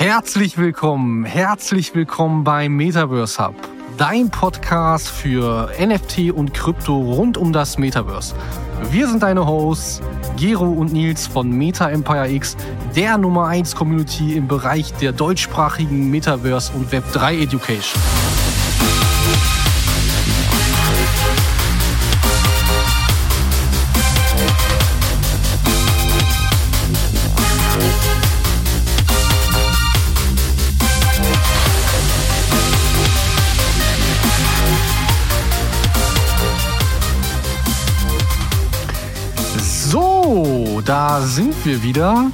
Herzlich willkommen, herzlich willkommen beim Metaverse Hub, dein Podcast für NFT und Krypto rund um das Metaverse. Wir sind deine Hosts, Gero und Nils von Meta Empire X, der Nummer 1 Community im Bereich der deutschsprachigen Metaverse und Web3 Education. Sind wir wieder.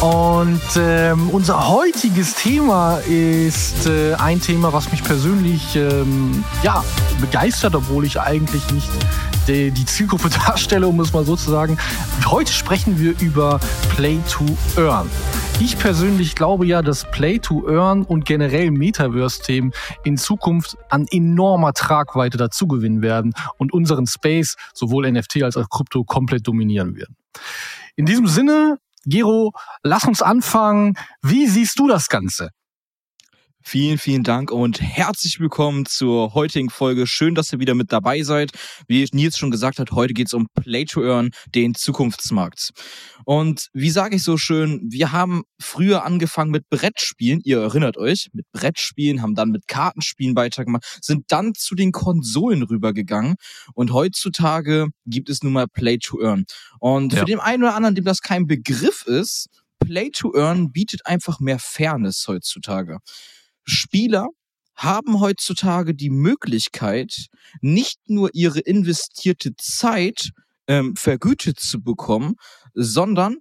Und ähm, unser heutiges Thema ist äh, ein Thema, was mich persönlich ähm, ja, begeistert, obwohl ich eigentlich nicht die, die Zielgruppe darstelle, um es mal so zu sagen. Heute sprechen wir über Play to Earn. Ich persönlich glaube ja, dass Play to Earn und generell Metaverse-Themen in Zukunft an enormer Tragweite dazugewinnen werden und unseren Space, sowohl NFT als auch Krypto, komplett dominieren werden. In diesem Sinne, Gero, lass uns anfangen. Wie siehst du das Ganze? Vielen, vielen Dank und herzlich willkommen zur heutigen Folge. Schön, dass ihr wieder mit dabei seid. Wie Nils schon gesagt hat, heute geht es um Play to Earn, den Zukunftsmarkt. Und wie sage ich so schön, wir haben früher angefangen mit Brettspielen, ihr erinnert euch, mit Brettspielen, haben dann mit Kartenspielen weitergemacht, sind dann zu den Konsolen rübergegangen und heutzutage gibt es nun mal Play to Earn. Und ja. für den einen oder anderen, dem das kein Begriff ist, Play to Earn bietet einfach mehr Fairness heutzutage. Spieler haben heutzutage die Möglichkeit, nicht nur ihre investierte Zeit ähm, vergütet zu bekommen, sondern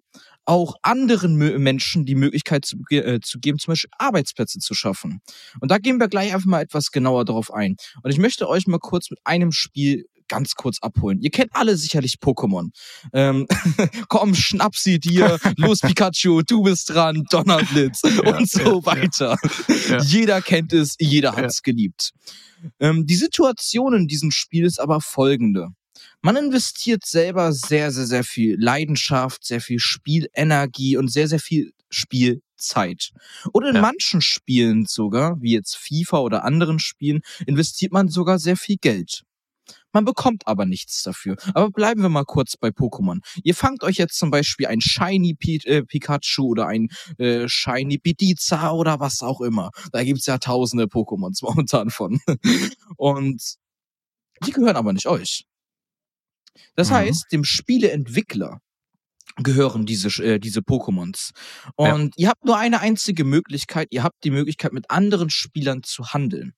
auch anderen Menschen die Möglichkeit zu, äh, zu geben, zum Beispiel Arbeitsplätze zu schaffen. Und da gehen wir gleich einfach mal etwas genauer darauf ein. Und ich möchte euch mal kurz mit einem Spiel ganz kurz abholen. Ihr kennt alle sicherlich Pokémon. Ähm, komm, schnapp sie dir, los Pikachu, du bist dran, Donnerblitz ja, und so ja, weiter. Ja. Jeder kennt es, jeder hat es geliebt. Ähm, die Situation in diesem Spiel ist aber folgende. Man investiert selber sehr, sehr, sehr viel Leidenschaft, sehr viel Spielenergie und sehr, sehr viel Spielzeit. Oder in ja. manchen Spielen sogar, wie jetzt FIFA oder anderen Spielen, investiert man sogar sehr viel Geld. Man bekommt aber nichts dafür. Aber bleiben wir mal kurz bei Pokémon. Ihr fangt euch jetzt zum Beispiel ein Shiny P äh, Pikachu oder ein äh, Shiny Pidizza oder was auch immer. Da gibt's ja tausende Pokémons momentan von. Und die gehören aber nicht euch. Das mhm. heißt, dem Spieleentwickler gehören diese, äh, diese Pokémons. Und ja. ihr habt nur eine einzige Möglichkeit, ihr habt die Möglichkeit, mit anderen Spielern zu handeln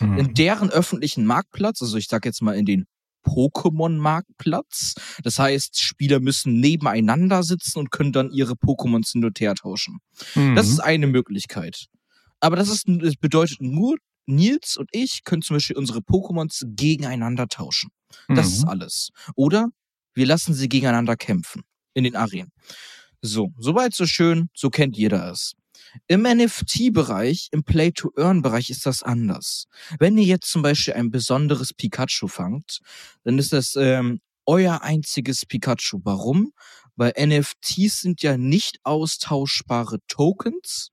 mhm. in deren öffentlichen Marktplatz, also ich sag jetzt mal in den Pokémon-Marktplatz. Das heißt, Spieler müssen nebeneinander sitzen und können dann ihre Pokémons hin und her tauschen. Mhm. Das ist eine Möglichkeit. Aber das, ist, das bedeutet nur, Nils und ich können zum Beispiel unsere Pokémons gegeneinander tauschen. Das mhm. ist alles. Oder wir lassen sie gegeneinander kämpfen in den Arenen. So, soweit so schön, so kennt jeder es. Im NFT-Bereich, im Play-to-Earn-Bereich ist das anders. Wenn ihr jetzt zum Beispiel ein besonderes Pikachu fangt, dann ist das ähm, euer einziges Pikachu. Warum? Weil NFTs sind ja nicht austauschbare Tokens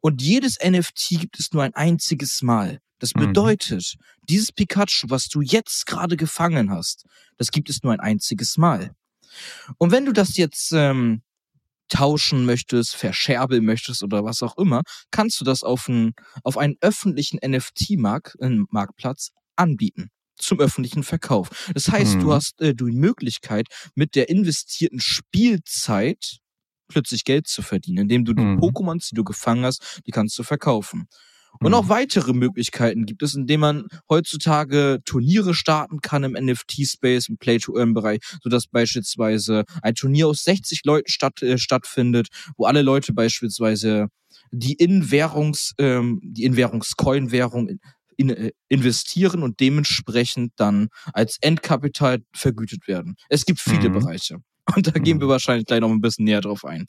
und jedes NFT gibt es nur ein einziges Mal. Das mhm. bedeutet, mhm. dieses Pikachu, was du jetzt gerade gefangen hast, das gibt es nur ein einziges Mal. Und wenn du das jetzt ähm, tauschen möchtest, verscherbeln möchtest oder was auch immer, kannst du das auf, ein, auf einen öffentlichen NFT-Marktplatz anbieten zum öffentlichen Verkauf. Das heißt, mhm. du hast äh, die Möglichkeit, mit der investierten Spielzeit plötzlich Geld zu verdienen, indem du die mhm. Pokémons, die du gefangen hast, die kannst du verkaufen. Und auch mhm. weitere Möglichkeiten gibt es, indem man heutzutage Turniere starten kann im NFT-Space, im Play-to-Earn-Bereich, sodass beispielsweise ein Turnier aus 60 Leuten statt, äh, stattfindet, wo alle Leute beispielsweise die In-Währungs, ähm, die in, in, äh, investieren und dementsprechend dann als Endkapital vergütet werden. Es gibt viele mhm. Bereiche. Und da gehen wir mhm. wahrscheinlich gleich noch ein bisschen näher drauf ein.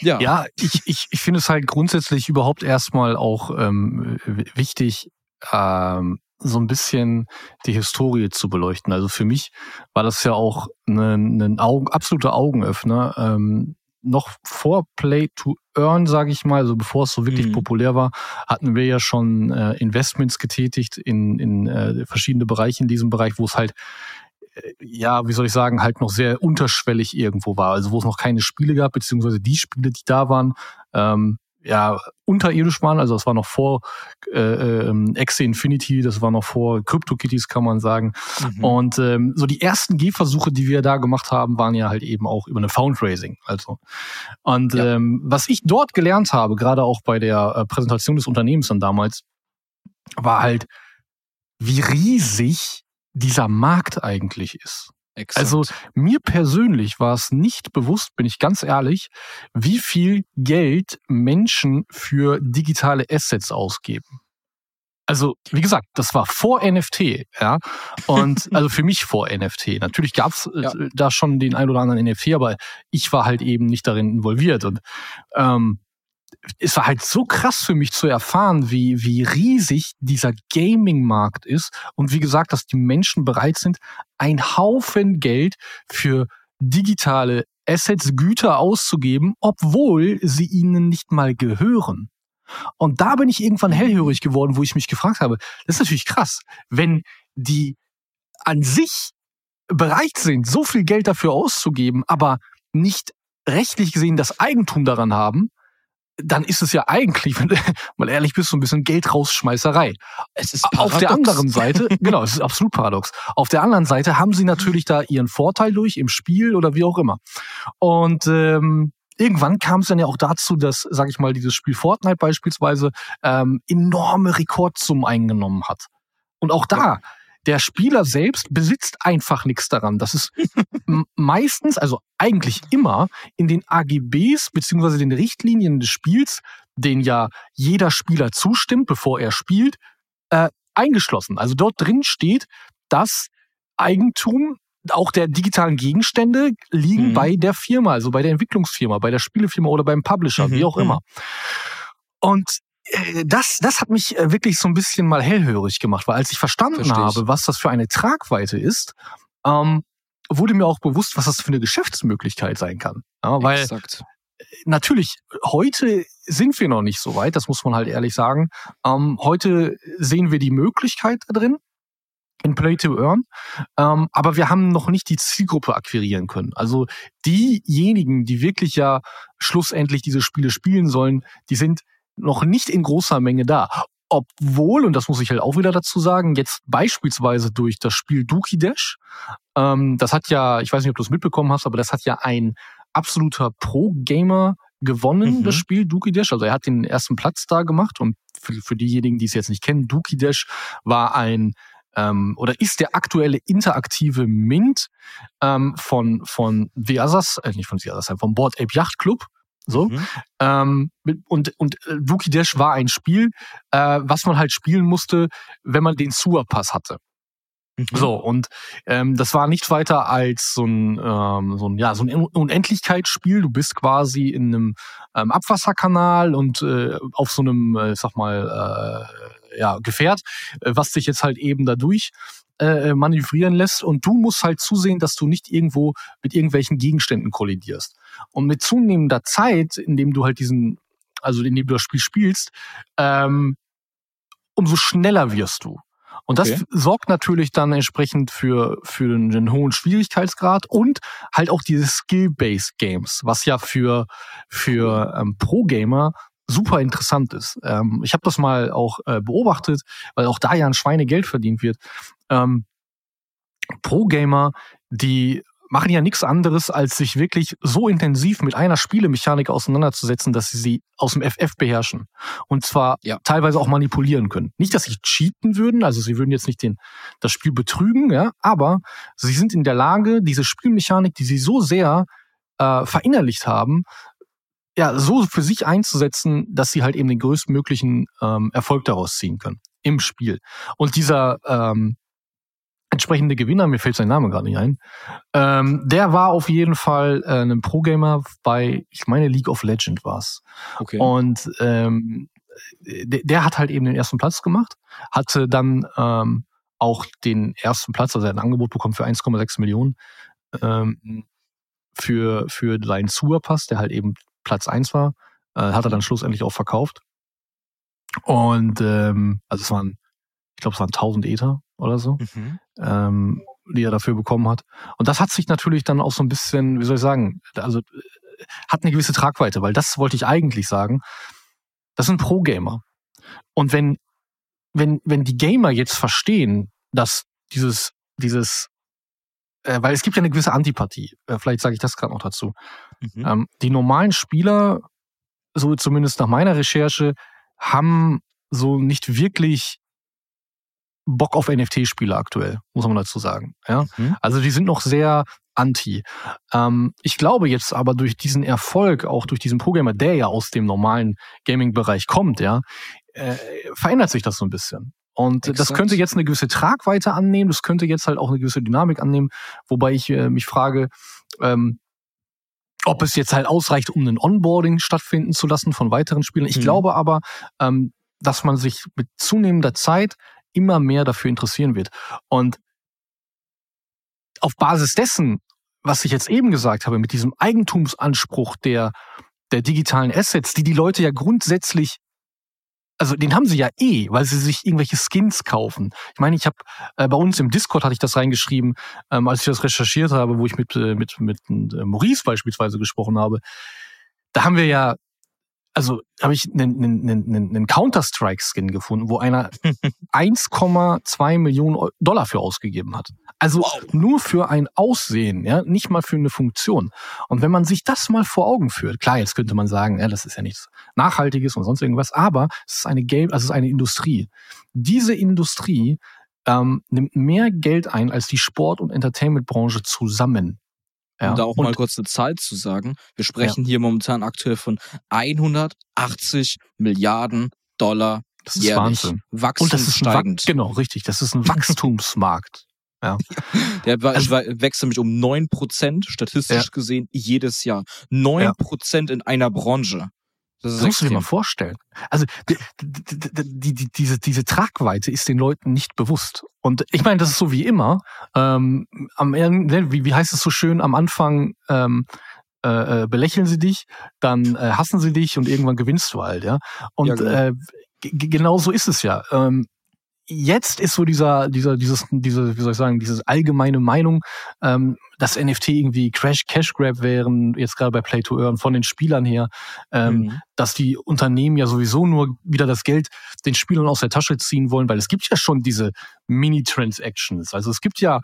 Ja, ja ich, ich, ich finde es halt grundsätzlich überhaupt erstmal auch ähm, wichtig, ähm, so ein bisschen die Historie zu beleuchten. Also für mich war das ja auch ein, ein Augen, absoluter Augenöffner. Ähm, noch vor Play to Earn, sage ich mal, also bevor es so wirklich mhm. populär war, hatten wir ja schon äh, Investments getätigt in, in äh, verschiedene Bereiche in diesem Bereich, wo es halt ja, wie soll ich sagen, halt noch sehr unterschwellig irgendwo war. Also wo es noch keine Spiele gab, beziehungsweise die Spiele, die da waren, ähm, ja, unterirdisch waren. Also das war noch vor äh, ähm, Exe Infinity, das war noch vor CryptoKitties, kann man sagen. Mhm. Und ähm, so die ersten Gehversuche, die wir da gemacht haben, waren ja halt eben auch über eine Foundraising. Also und ja. ähm, was ich dort gelernt habe, gerade auch bei der äh, Präsentation des Unternehmens dann damals, war halt, wie riesig dieser Markt eigentlich ist. Exakt. Also mir persönlich war es nicht bewusst, bin ich ganz ehrlich, wie viel Geld Menschen für digitale Assets ausgeben. Also, wie gesagt, das war vor NFT, ja. Und also für mich vor NFT. Natürlich gab es äh, ja. da schon den ein oder anderen NFT, aber ich war halt eben nicht darin involviert. Und ähm, es war halt so krass für mich zu erfahren, wie, wie riesig dieser Gaming-Markt ist und wie gesagt, dass die Menschen bereit sind, ein Haufen Geld für digitale Assets, Güter auszugeben, obwohl sie ihnen nicht mal gehören. Und da bin ich irgendwann hellhörig geworden, wo ich mich gefragt habe, das ist natürlich krass, wenn die an sich bereit sind, so viel Geld dafür auszugeben, aber nicht rechtlich gesehen das Eigentum daran haben, dann ist es ja eigentlich, wenn du mal ehrlich bist, so ein bisschen Geldrausschmeißerei. Es ist paradox. Auf der anderen Seite, genau, es ist absolut paradox. Auf der anderen Seite haben sie natürlich da ihren Vorteil durch im Spiel oder wie auch immer. Und ähm, irgendwann kam es dann ja auch dazu, dass, sag ich mal, dieses Spiel Fortnite beispielsweise ähm, enorme Rekordsummen eingenommen hat. Und auch da der Spieler selbst besitzt einfach nichts daran. Das ist meistens, also eigentlich immer in den AGBs beziehungsweise den Richtlinien des Spiels, den ja jeder Spieler zustimmt, bevor er spielt, äh, eingeschlossen. Also dort drin steht, dass Eigentum auch der digitalen Gegenstände liegen mhm. bei der Firma, also bei der Entwicklungsfirma, bei der Spielefirma oder beim Publisher, mhm. wie auch immer. Mhm. Und das, das hat mich äh, wirklich so ein bisschen mal hellhörig gemacht, weil als ich verstanden Versteh habe, ich. was das für eine Tragweite ist, ähm, wurde mir auch bewusst, was das für eine Geschäftsmöglichkeit sein kann. Ja, weil Exakt. natürlich, heute sind wir noch nicht so weit, das muss man halt ehrlich sagen. Ähm, heute sehen wir die Möglichkeit da drin, in Play to Earn, ähm, aber wir haben noch nicht die Zielgruppe akquirieren können. Also diejenigen, die wirklich ja schlussendlich diese Spiele spielen sollen, die sind noch nicht in großer Menge da. Obwohl, und das muss ich halt auch wieder dazu sagen, jetzt beispielsweise durch das Spiel Dookie Dash, ähm, das hat ja, ich weiß nicht, ob du es mitbekommen hast, aber das hat ja ein absoluter Pro-Gamer gewonnen, mhm. das Spiel Dookie Dash. Also er hat den ersten Platz da gemacht und für, für diejenigen, die es jetzt nicht kennen, Dookie Dash war ein ähm, oder ist der aktuelle interaktive Mint ähm, von von The Others, äh, nicht von The Others, von Board Ape Yacht Club. So. Mhm. Ähm, und und äh, Rookie Dash war ein Spiel, äh, was man halt spielen musste, wenn man den Sewer-Pass hatte. Mhm. So, und ähm, das war nicht weiter als so ein, ähm, so ein, ja, so ein Unendlichkeitsspiel. Du bist quasi in einem ähm, Abwasserkanal und äh, auf so einem, äh, sag mal, äh, ja, Gefährt, äh, was dich jetzt halt eben dadurch äh, manövrieren lässt und du musst halt zusehen, dass du nicht irgendwo mit irgendwelchen Gegenständen kollidierst. Und mit zunehmender Zeit, indem du halt diesen, also indem du das Spiel spielst, ähm, umso schneller wirst du. Und das okay. sorgt natürlich dann entsprechend für, für einen hohen Schwierigkeitsgrad und halt auch diese Skill-Based Games, was ja für, für ähm, Pro-Gamer super interessant ist. Ähm, ich habe das mal auch äh, beobachtet, weil auch da ja ein Schweinegeld verdient wird. Ähm, Pro-Gamer, die machen ja nichts anderes, als sich wirklich so intensiv mit einer Spielemechanik auseinanderzusetzen, dass sie sie aus dem FF beherrschen. Und zwar ja. teilweise auch manipulieren können. Nicht, dass sie cheaten würden, also sie würden jetzt nicht den, das Spiel betrügen, ja, aber sie sind in der Lage, diese Spielmechanik, die sie so sehr äh, verinnerlicht haben, ja, so für sich einzusetzen, dass sie halt eben den größtmöglichen ähm, Erfolg daraus ziehen können im Spiel. Und dieser ähm, entsprechende Gewinner, mir fällt sein Name gerade nicht ein, ähm, der war auf jeden Fall äh, ein Pro-Gamer bei, ich meine, League of Legend war's. Okay. Und ähm, der, der hat halt eben den ersten Platz gemacht, hatte dann ähm, auch den ersten Platz, also er hat ein Angebot bekommen für 1,6 Millionen. Ähm, für, für seinen Sewer-Pass, der halt eben Platz eins war, äh, hat er dann schlussendlich auch verkauft. Und ähm, also es waren, ich glaube, es waren 1000 Ether oder so, mhm. ähm, die er dafür bekommen hat. Und das hat sich natürlich dann auch so ein bisschen, wie soll ich sagen, also hat eine gewisse Tragweite, weil das wollte ich eigentlich sagen. Das sind Pro-Gamer. Und wenn, wenn, wenn die Gamer jetzt verstehen, dass dieses, dieses, äh, weil es gibt ja eine gewisse Antipathie, äh, vielleicht sage ich das gerade noch dazu. Mhm. Ähm, die normalen Spieler, so zumindest nach meiner Recherche, haben so nicht wirklich Bock auf NFT-Spiele aktuell, muss man dazu sagen. Ja? Mhm. Also die sind noch sehr anti. Ähm, ich glaube jetzt aber durch diesen Erfolg, auch durch diesen Programmer, der ja aus dem normalen Gaming-Bereich kommt, ja, äh, verändert sich das so ein bisschen. Und Exakt. das könnte jetzt eine gewisse Tragweite annehmen, das könnte jetzt halt auch eine gewisse Dynamik annehmen, wobei ich äh, mich frage, ähm, ob es jetzt halt ausreicht, um ein Onboarding stattfinden zu lassen von weiteren Spielern. Ich mhm. glaube aber, ähm, dass man sich mit zunehmender Zeit immer mehr dafür interessieren wird. Und auf Basis dessen, was ich jetzt eben gesagt habe, mit diesem Eigentumsanspruch der, der digitalen Assets, die die Leute ja grundsätzlich also den haben sie ja eh, weil sie sich irgendwelche Skins kaufen. Ich meine, ich habe äh, bei uns im Discord hatte ich das reingeschrieben, ähm, als ich das recherchiert habe, wo ich mit äh, mit mit äh, Maurice beispielsweise gesprochen habe. Da haben wir ja also habe ich einen, einen, einen, einen Counter-Strike-Skin gefunden, wo einer 1,2 Millionen Dollar für ausgegeben hat. Also wow. nur für ein Aussehen, ja, nicht mal für eine Funktion. Und wenn man sich das mal vor Augen führt, klar, jetzt könnte man sagen, ja, das ist ja nichts Nachhaltiges und sonst irgendwas, aber es ist eine Game, also es ist eine Industrie. Diese Industrie ähm, nimmt mehr Geld ein als die Sport- und Entertainment-Branche zusammen. Ja. Um da auch und, mal kurz eine Zahl zu sagen. Wir sprechen ja. hier momentan aktuell von 180 Milliarden Dollar das ist jährlich. Wahnsinn. Wachstum und das ist steigend. genau, richtig. Das ist ein Wachstumsmarkt. Ja. Der also, wächst nämlich um 9% statistisch ja. gesehen jedes Jahr. 9% ja. in einer Branche. Das, musst du dir mal vorstellen. Also die, die, die, diese, diese Tragweite ist den Leuten nicht bewusst. Und ich meine, das ist so wie immer. Ähm, am, wie, wie heißt es so schön, am Anfang ähm, äh, äh, belächeln sie dich, dann äh, hassen sie dich und irgendwann gewinnst du halt, ja. Und ja, genau. äh, genau so ist es ja. Ähm, jetzt ist so dieser, dieser, dieses, diese, wie soll ich sagen, diese allgemeine Meinung, ähm, dass NFT irgendwie Crash Cash Grab wären, jetzt gerade bei Play to Earn von den Spielern her, ähm, mhm. dass die Unternehmen ja sowieso nur wieder das Geld den Spielern aus der Tasche ziehen wollen, weil es gibt ja schon diese Mini-Transactions. Also es gibt ja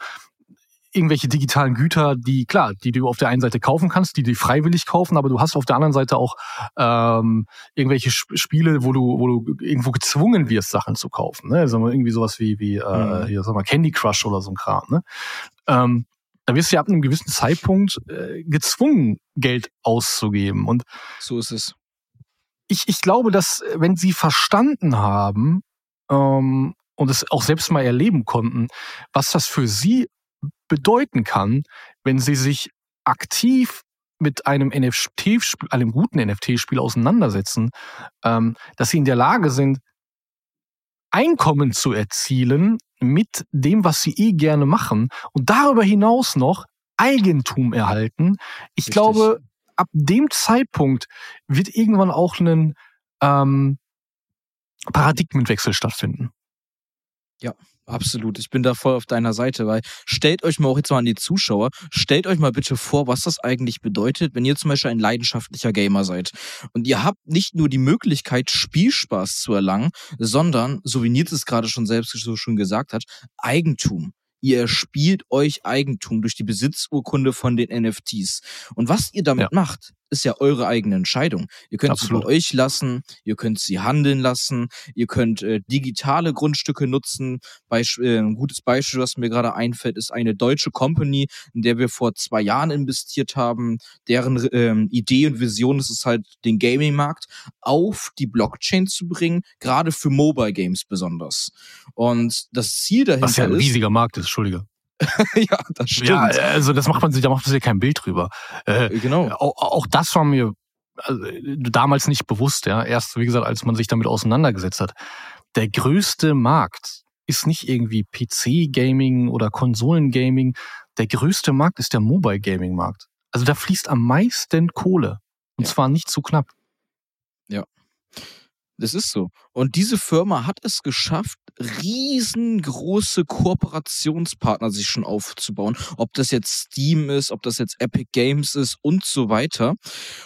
irgendwelche digitalen Güter, die klar, die du auf der einen Seite kaufen kannst, die du freiwillig kaufen, aber du hast auf der anderen Seite auch ähm, irgendwelche Sp Spiele, wo du, wo du irgendwo gezwungen wirst, Sachen zu kaufen. Ne? Also irgendwie sowas wie wie äh, mhm. hier, sag mal Candy Crush oder so ein Kram. Ne? Ähm, da wirst du ja ab einem gewissen Zeitpunkt äh, gezwungen, Geld auszugeben. Und so ist es. Ich, ich glaube, dass wenn sie verstanden haben ähm, und es auch selbst mal erleben konnten, was das für sie bedeuten kann, wenn sie sich aktiv mit einem NFT, einem guten NFT-Spiel auseinandersetzen, ähm, dass sie in der Lage sind, Einkommen zu erzielen mit dem, was sie eh gerne machen und darüber hinaus noch Eigentum erhalten. Ich Richtig. glaube, ab dem Zeitpunkt wird irgendwann auch ein ähm, Paradigmenwechsel stattfinden. Ja, absolut. Ich bin da voll auf deiner Seite, weil stellt euch mal auch jetzt mal an die Zuschauer, stellt euch mal bitte vor, was das eigentlich bedeutet, wenn ihr zum Beispiel ein leidenschaftlicher Gamer seid. Und ihr habt nicht nur die Möglichkeit, Spielspaß zu erlangen, sondern, so wie Nils es gerade schon selbst so schon gesagt hat, Eigentum. Ihr erspielt euch Eigentum durch die Besitzurkunde von den NFTs. Und was ihr damit ja. macht, ist ja eure eigene Entscheidung. Ihr könnt Absolut. sie bei euch lassen, ihr könnt sie handeln lassen, ihr könnt äh, digitale Grundstücke nutzen. Beisp äh, ein gutes Beispiel, was mir gerade einfällt, ist eine deutsche Company, in der wir vor zwei Jahren investiert haben. Deren ähm, Idee und Vision ist es halt, den Gaming-Markt auf die Blockchain zu bringen, gerade für Mobile Games besonders. Und das Ziel dahinter ist... Was ja ein riesiger Markt ist, Entschuldige. ja, das stimmt. Ja, also das macht man sich, da macht man sich kein Bild drüber. Äh, genau. Auch, auch das war mir also, damals nicht bewusst, ja. Erst, wie gesagt, als man sich damit auseinandergesetzt hat. Der größte Markt ist nicht irgendwie PC-Gaming oder Konsolen-Gaming. Der größte Markt ist der Mobile-Gaming-Markt. Also da fließt am meisten Kohle. Und Ja. zwar nicht zu knapp. Das ist so. Und diese Firma hat es geschafft, riesengroße Kooperationspartner sich schon aufzubauen. Ob das jetzt Steam ist, ob das jetzt Epic Games ist und so weiter.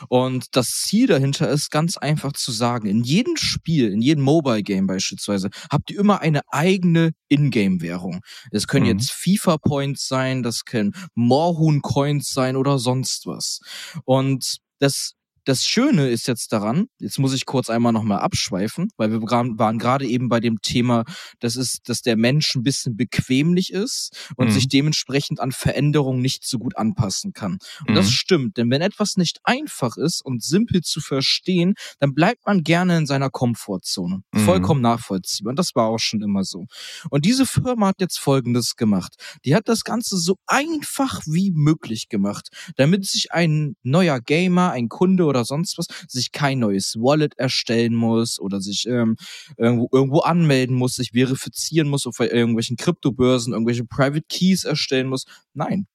Und das Ziel dahinter ist ganz einfach zu sagen, in jedem Spiel, in jedem Mobile Game beispielsweise, habt ihr immer eine eigene Ingame-Währung. Das können Mhm. jetzt FIFA Points sein, das können Moorhuhn Coins sein oder sonst was. Und das das Schöne ist jetzt daran, jetzt muss ich kurz einmal nochmal abschweifen, weil wir waren gerade eben bei dem Thema, das ist, dass der Mensch ein bisschen bequemlich ist und Mhm. sich dementsprechend an Veränderungen nicht so gut anpassen kann. Und das Mhm. stimmt, denn wenn etwas nicht einfach ist und simpel zu verstehen, dann bleibt man gerne in seiner Komfortzone. Mhm. Vollkommen nachvollziehbar. Und das war auch schon immer so. Und diese Firma hat jetzt Folgendes gemacht. Die hat das Ganze so einfach wie möglich gemacht, damit sich ein neuer Gamer, ein Kunde oder sonst was, sich kein neues Wallet erstellen muss oder sich ähm, irgendwo, irgendwo anmelden muss, sich verifizieren muss auf irgendwelchen Kryptobörsen, irgendwelche Private Keys erstellen muss. Nein.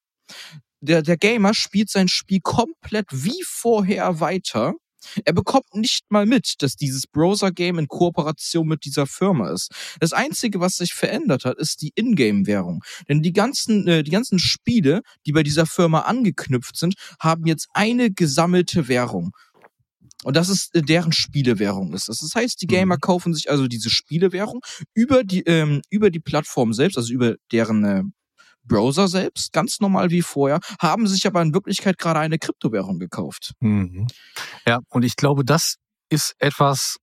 Der, der Gamer spielt sein Spiel komplett wie vorher weiter. Er bekommt nicht mal mit, dass dieses Browser-Game in Kooperation mit dieser Firma ist. Das Einzige, was sich verändert hat, ist die Ingame-Währung. Denn die ganzen, äh, die ganzen Spiele, die bei dieser Firma angeknüpft sind, haben jetzt eine gesammelte Währung. Und das ist äh, deren Spielewährung ist. Das heißt, die Gamer Mhm. kaufen sich also diese Spielewährung über die ähm, über die Plattform selbst, also über deren äh, Browser selbst, ganz normal wie vorher, haben sich aber in Wirklichkeit gerade eine Kryptowährung gekauft. Mhm. Ja, und ich glaube, das ist etwas,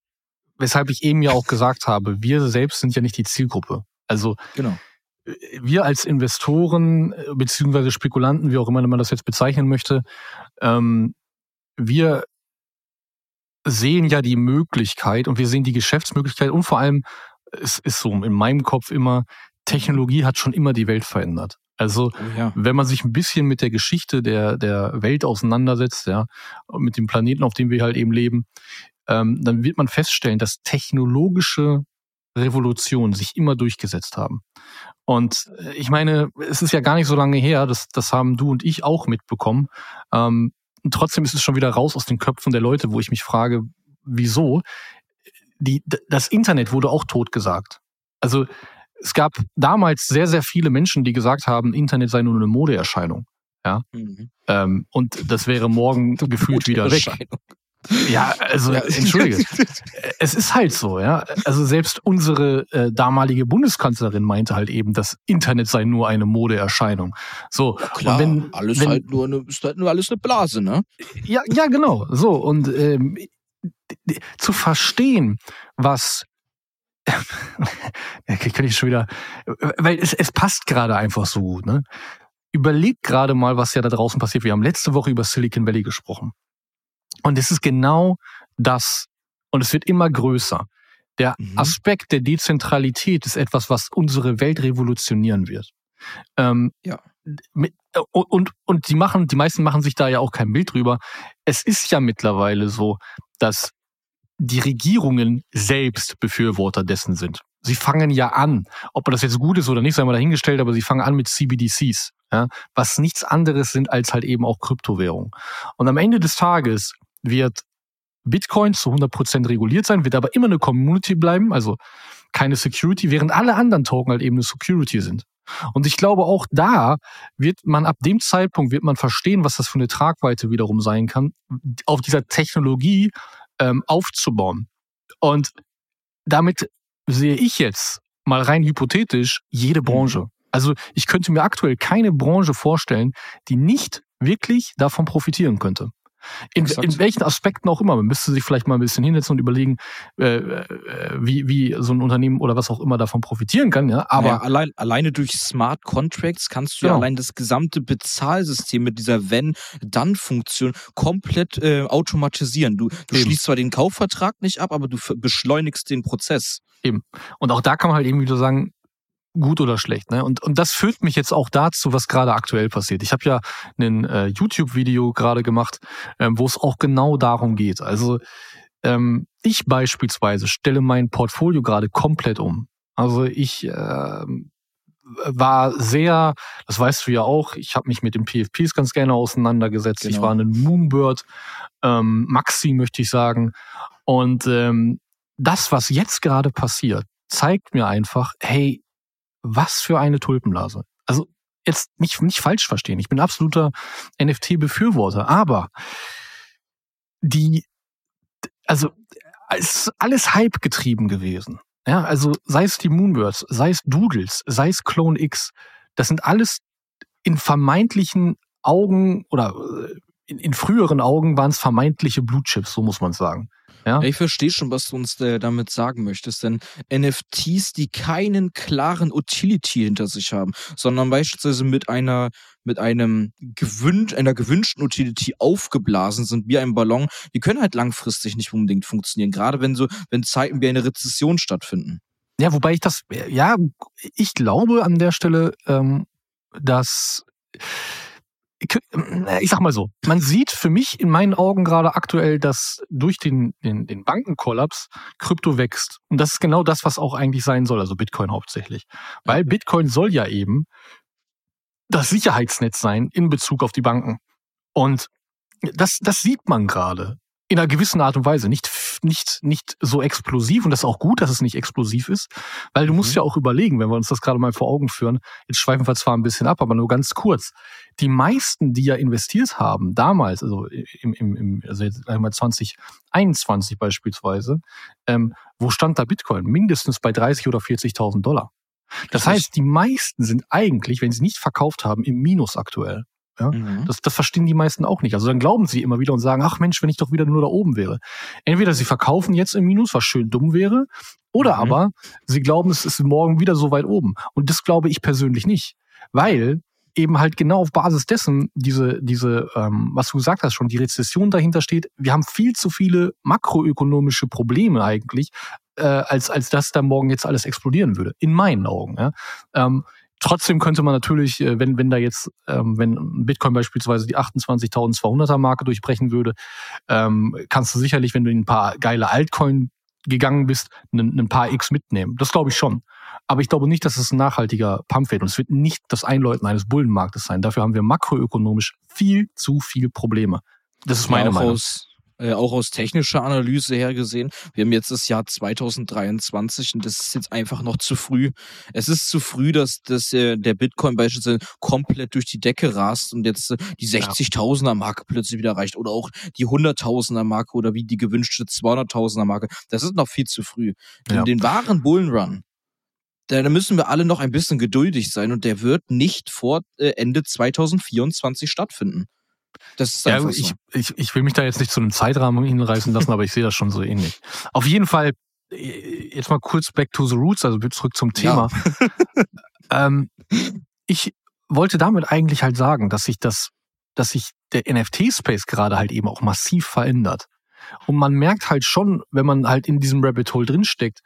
weshalb ich eben ja auch gesagt habe, wir selbst sind ja nicht die Zielgruppe. Also Genau. äh, wir als Investoren äh, beziehungsweise Spekulanten, wie auch immer man das jetzt bezeichnen möchte, ähm, wir sehen ja die Möglichkeit und wir sehen die Geschäftsmöglichkeit und vor allem, es ist so in meinem Kopf immer, Technologie hat schon immer die Welt verändert. Also ja. wenn man sich ein bisschen mit der Geschichte der, der Welt auseinandersetzt, ja, mit dem Planeten, auf dem wir halt eben leben, ähm, dann wird man feststellen, dass technologische Revolutionen sich immer durchgesetzt haben. Und äh, ich meine, es ist ja gar nicht so lange her, das, das haben du und ich auch mitbekommen. Ähm, trotzdem ist es schon wieder raus aus den Köpfen der Leute, wo ich mich frage, wieso? Die, das Internet wurde auch totgesagt. Also es gab damals sehr, sehr viele Menschen, die gesagt haben, Internet sei nur eine Modeerscheinung. Mhm. Ähm, und das wäre morgen gefühlt wieder weg. Ja, also Ja. entschuldige. es ist halt so, ja. Also selbst unsere äh, damalige Bundeskanzlerin meinte halt eben, das Internet sei nur eine Modeerscheinung. So, Klar, und wenn, alles wenn, halt nur eine, ist halt nur alles eine Blase, ne? ja, ja, genau. So und ähm, zu verstehen, was ja, kann ich schon wieder, weil es, es passt gerade einfach so gut. Ne? Überlegt gerade mal, was ja da draußen passiert. Wir haben letzte Woche über Silicon Valley gesprochen. Und es ist genau das. Und es wird immer größer. Der Mhm. Aspekt der Dezentralität ist etwas, was unsere Welt revolutionieren wird. Ähm, Ja. Mit, äh, und, und die machen, die meisten machen sich da ja auch kein Bild drüber. Es ist ja mittlerweile so, dass die Regierungen selbst Befürworter dessen sind. Sie fangen ja an, ob das jetzt gut ist oder nicht, sei mal dahingestellt, aber sie fangen an mit CBDCs, ja, was nichts anderes sind als halt eben auch Kryptowährungen. Und am Ende des Tages wird Bitcoin zu 100% reguliert sein, wird aber immer eine Community bleiben, also keine Security, während alle anderen Token halt eben eine Security sind. Und ich glaube, auch da wird man ab dem Zeitpunkt wird man verstehen, was das für eine Tragweite wiederum sein kann, auf dieser Technologie ähm, aufzubauen. Und damit sehe ich jetzt mal rein hypothetisch jede Branche. Also ich könnte mir aktuell keine Branche vorstellen, die nicht wirklich davon profitieren könnte. In, in welchen Aspekten auch immer. Man müsste sich vielleicht mal ein bisschen hinsetzen und überlegen, äh, äh, wie, wie so ein Unternehmen oder was auch immer davon profitieren kann. Ja, aber naja, allein, alleine durch Smart Contracts kannst du ja Genau. allein das gesamte Bezahlsystem mit dieser Wenn-Dann-Funktion komplett äh, automatisieren. Du, du Eben. schließt zwar den Kaufvertrag nicht ab, aber du beschleunigst den Prozess. Und auch da kann man halt eben wieder sagen, gut oder schlecht. Ne? Und, und das führt mich jetzt auch dazu, was gerade aktuell passiert. Ich habe ja ein äh, YouTube-Video gerade gemacht, ähm, wo es auch genau darum geht. Also ähm, ich beispielsweise stelle mein Portfolio gerade komplett um. Also ich ähm, war sehr, das weißt du ja auch, ich habe mich mit den PFPs ganz gerne auseinandergesetzt. Genau. Ich war ein Moonbird, ähm, Maxi möchte ich sagen. Und ähm, das, was jetzt gerade passiert, zeigt mir einfach, hey, was für eine Tulpenblase. Also jetzt nicht, nicht falsch verstehen. Ich bin absoluter NFT-Befürworter, aber die, also es ist alles Hype getrieben gewesen. Ja, also sei es die Moonbirds, sei es Doodles, sei es Clone X, das sind alles in vermeintlichen Augen oder äh, in, in früheren Augen waren es vermeintliche Blutchips, so muss man sagen. Ja? Ich verstehe schon, was du uns äh, damit sagen möchtest, denn NFTs, die keinen klaren Utility hinter sich haben, sondern beispielsweise mit einer mit einem gewünscht, einer gewünschten Utility aufgeblasen sind wie ein Ballon, die können halt langfristig nicht unbedingt funktionieren, gerade wenn so wenn Zeiten wie eine Rezession stattfinden. Ja, wobei ich das, ja, ich glaube an der Stelle, ähm, dass ich sag mal so, man sieht für mich in meinen Augen gerade aktuell, dass durch den, den, den Bankenkollaps Krypto wächst. Und das ist genau das, was auch eigentlich sein soll, also Bitcoin hauptsächlich. Weil Bitcoin soll ja eben das Sicherheitsnetz sein in Bezug auf die Banken. Und das, das sieht man gerade in einer gewissen Art und Weise. Nicht, nicht, nicht so explosiv und das ist auch gut, dass es nicht explosiv ist, weil du musst mhm. ja auch überlegen, wenn wir uns das gerade mal vor Augen führen, jetzt schweifen wir zwar ein bisschen ab, aber nur ganz kurz. Die meisten, die ja investiert haben, damals, also im, im, im also jetzt einmal 2021 beispielsweise, ähm, wo stand da Bitcoin? Mindestens bei 30 oder 40.000 Dollar. Das heißt, die meisten sind eigentlich, wenn sie nicht verkauft haben, im Minus aktuell. Ja? Mhm. Das, das verstehen die meisten auch nicht. Also dann glauben sie immer wieder und sagen, ach Mensch, wenn ich doch wieder nur da oben wäre. Entweder sie verkaufen jetzt im Minus, was schön dumm wäre, oder mhm. aber sie glauben, es ist morgen wieder so weit oben. Und das glaube ich persönlich nicht. Weil eben halt genau auf Basis dessen diese, diese, ähm, was du gesagt hast schon, die Rezession dahinter steht. Wir haben viel zu viele makroökonomische Probleme eigentlich, äh, als, als dass da morgen jetzt alles explodieren würde. In meinen Augen. Ja? Ähm, Trotzdem könnte man natürlich, äh, wenn, wenn da jetzt, ähm, wenn Bitcoin beispielsweise die 28.200er Marke durchbrechen würde, ähm, kannst du sicherlich, wenn du in ein paar geile Altcoin gegangen bist, ein, ein paar X mitnehmen. Das glaube ich schon. Aber ich glaube nicht, dass es ein nachhaltiger Pump wird. Und es wird nicht das Einläuten eines Bullenmarktes sein. Dafür haben wir makroökonomisch viel zu viele Probleme. Das ist meine Meinung. Aus, äh, auch aus technischer Analyse her gesehen. Wir haben jetzt das Jahr 2023 und das ist jetzt einfach noch zu früh. Es ist zu früh, dass, dass äh, der Bitcoin beispielsweise komplett durch die Decke rast und jetzt äh, die 60.000er Marke plötzlich wieder reicht oder auch die 100.000er Marke oder wie die gewünschte 200.000er Marke. Das ist noch viel zu früh. Ja. Den wahren Bullenrun, da, da müssen wir alle noch ein bisschen geduldig sein und der wird nicht vor äh, Ende 2024 stattfinden. Das ist ja, ich, so. ich, ich will mich da jetzt nicht zu einem Zeitrahmen hinreißen lassen, aber ich sehe das schon so ähnlich. Auf jeden Fall, äh, jetzt mal kurz back to the roots, also zurück zum Thema. Ja. ähm, ich wollte damit eigentlich halt sagen, dass sich das, dass sich der NFT-Space gerade halt eben auch massiv verändert. Und man merkt halt schon, wenn man halt in diesem Rabbit Hole drinsteckt,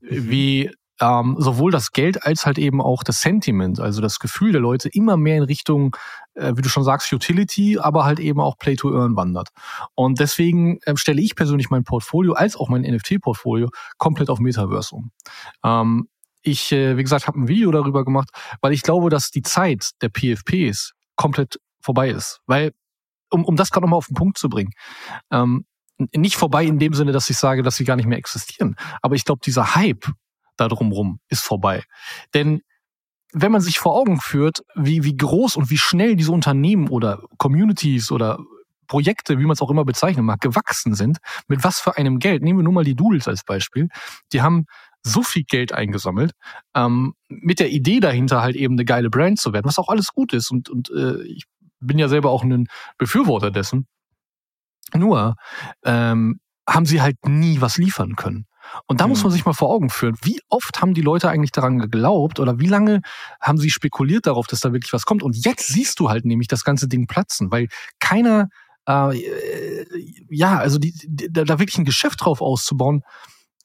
mhm. wie ähm, sowohl das Geld als halt eben auch das Sentiment, also das Gefühl der Leute immer mehr in Richtung, äh, wie du schon sagst, Utility, aber halt eben auch Play to Earn wandert. Und deswegen äh, stelle ich persönlich mein Portfolio als auch mein NFT-Portfolio komplett auf Metaverse um. Ähm, ich, äh, wie gesagt, habe ein Video darüber gemacht, weil ich glaube, dass die Zeit der PFPs komplett vorbei ist. Weil, um, um das gerade nochmal auf den Punkt zu bringen, ähm, nicht vorbei in dem Sinne, dass ich sage, dass sie gar nicht mehr existieren. Aber ich glaube, dieser Hype da drumrum ist vorbei. Denn wenn man sich vor Augen führt, wie, wie groß und wie schnell diese Unternehmen oder Communities oder Projekte, wie man es auch immer bezeichnen mag, gewachsen sind, mit was für einem Geld. Nehmen wir nur mal die Doodles als Beispiel. Die haben so viel Geld eingesammelt, ähm, mit der Idee dahinter halt eben eine geile Brand zu werden, was auch alles gut ist. Und, und äh, ich bin ja selber auch ein Befürworter dessen. Nur ähm, haben sie halt nie was liefern können. Und da mhm. muss man sich mal vor Augen führen, wie oft haben die Leute eigentlich daran geglaubt oder wie lange haben sie spekuliert darauf, dass da wirklich was kommt. Und jetzt siehst du halt nämlich das ganze Ding platzen, weil keiner, äh, ja, also die, die, da wirklich ein Geschäft drauf auszubauen,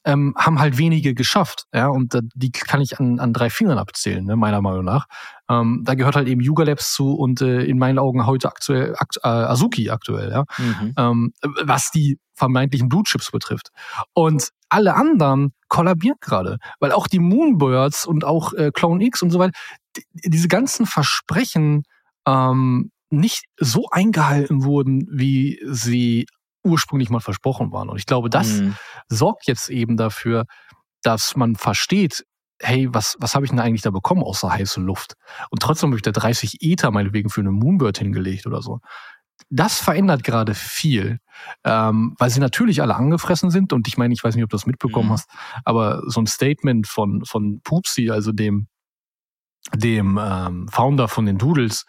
ähm, haben halt wenige geschafft. Ja, und äh, die kann ich an, an drei Fingern abzählen, ne, meiner Meinung nach. Ähm, da gehört halt eben Yuga Labs zu und äh, in meinen Augen heute aktuell akt, äh, Azuki aktuell, ja. Mhm. Ähm, was die vermeintlichen Blue Chips betrifft. Und alle anderen kollabieren gerade, weil auch die Moonbirds und auch äh, Clone X und so weiter, die, diese ganzen Versprechen ähm, nicht so eingehalten wurden, wie sie ursprünglich mal versprochen waren. Und ich glaube, das mhm. sorgt jetzt eben dafür, dass man versteht, hey, was, was habe ich denn eigentlich da bekommen außer heiße Luft? Und trotzdem habe ich da 30 Ether meinetwegen für eine Moonbird hingelegt oder so. Das verändert gerade viel, ähm, weil sie natürlich alle angefressen sind. Und ich meine, ich weiß nicht, ob du das mitbekommen mhm. hast, aber so ein Statement von, von Poopsie, also dem, dem ähm, Founder von den Doodles,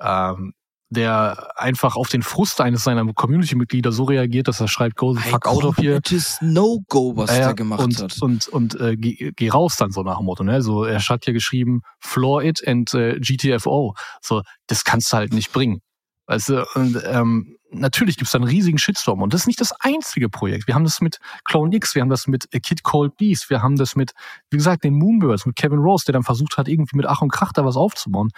ähm, der einfach auf den Frust eines seiner Community-Mitglieder so reagiert, dass er schreibt, go the fuck out of here. No-Go, was äh, der gemacht und, hat. Und, und, und äh, geh, geh raus dann so nach dem Motto. Ne? So, er hat ja geschrieben, floor it and äh, GTFO. So, das kannst du halt nicht bringen. Weißt du, und ähm, natürlich gibt's da einen riesigen Shitstorm. Und das ist nicht das einzige Projekt. Wir haben das mit Clone X, wir haben das mit Kid Cold Beast, wir haben das mit, wie gesagt, den Moonbirds, mit Kevin Rose, der dann versucht hat, irgendwie mit Ach und Krach da was aufzubauen.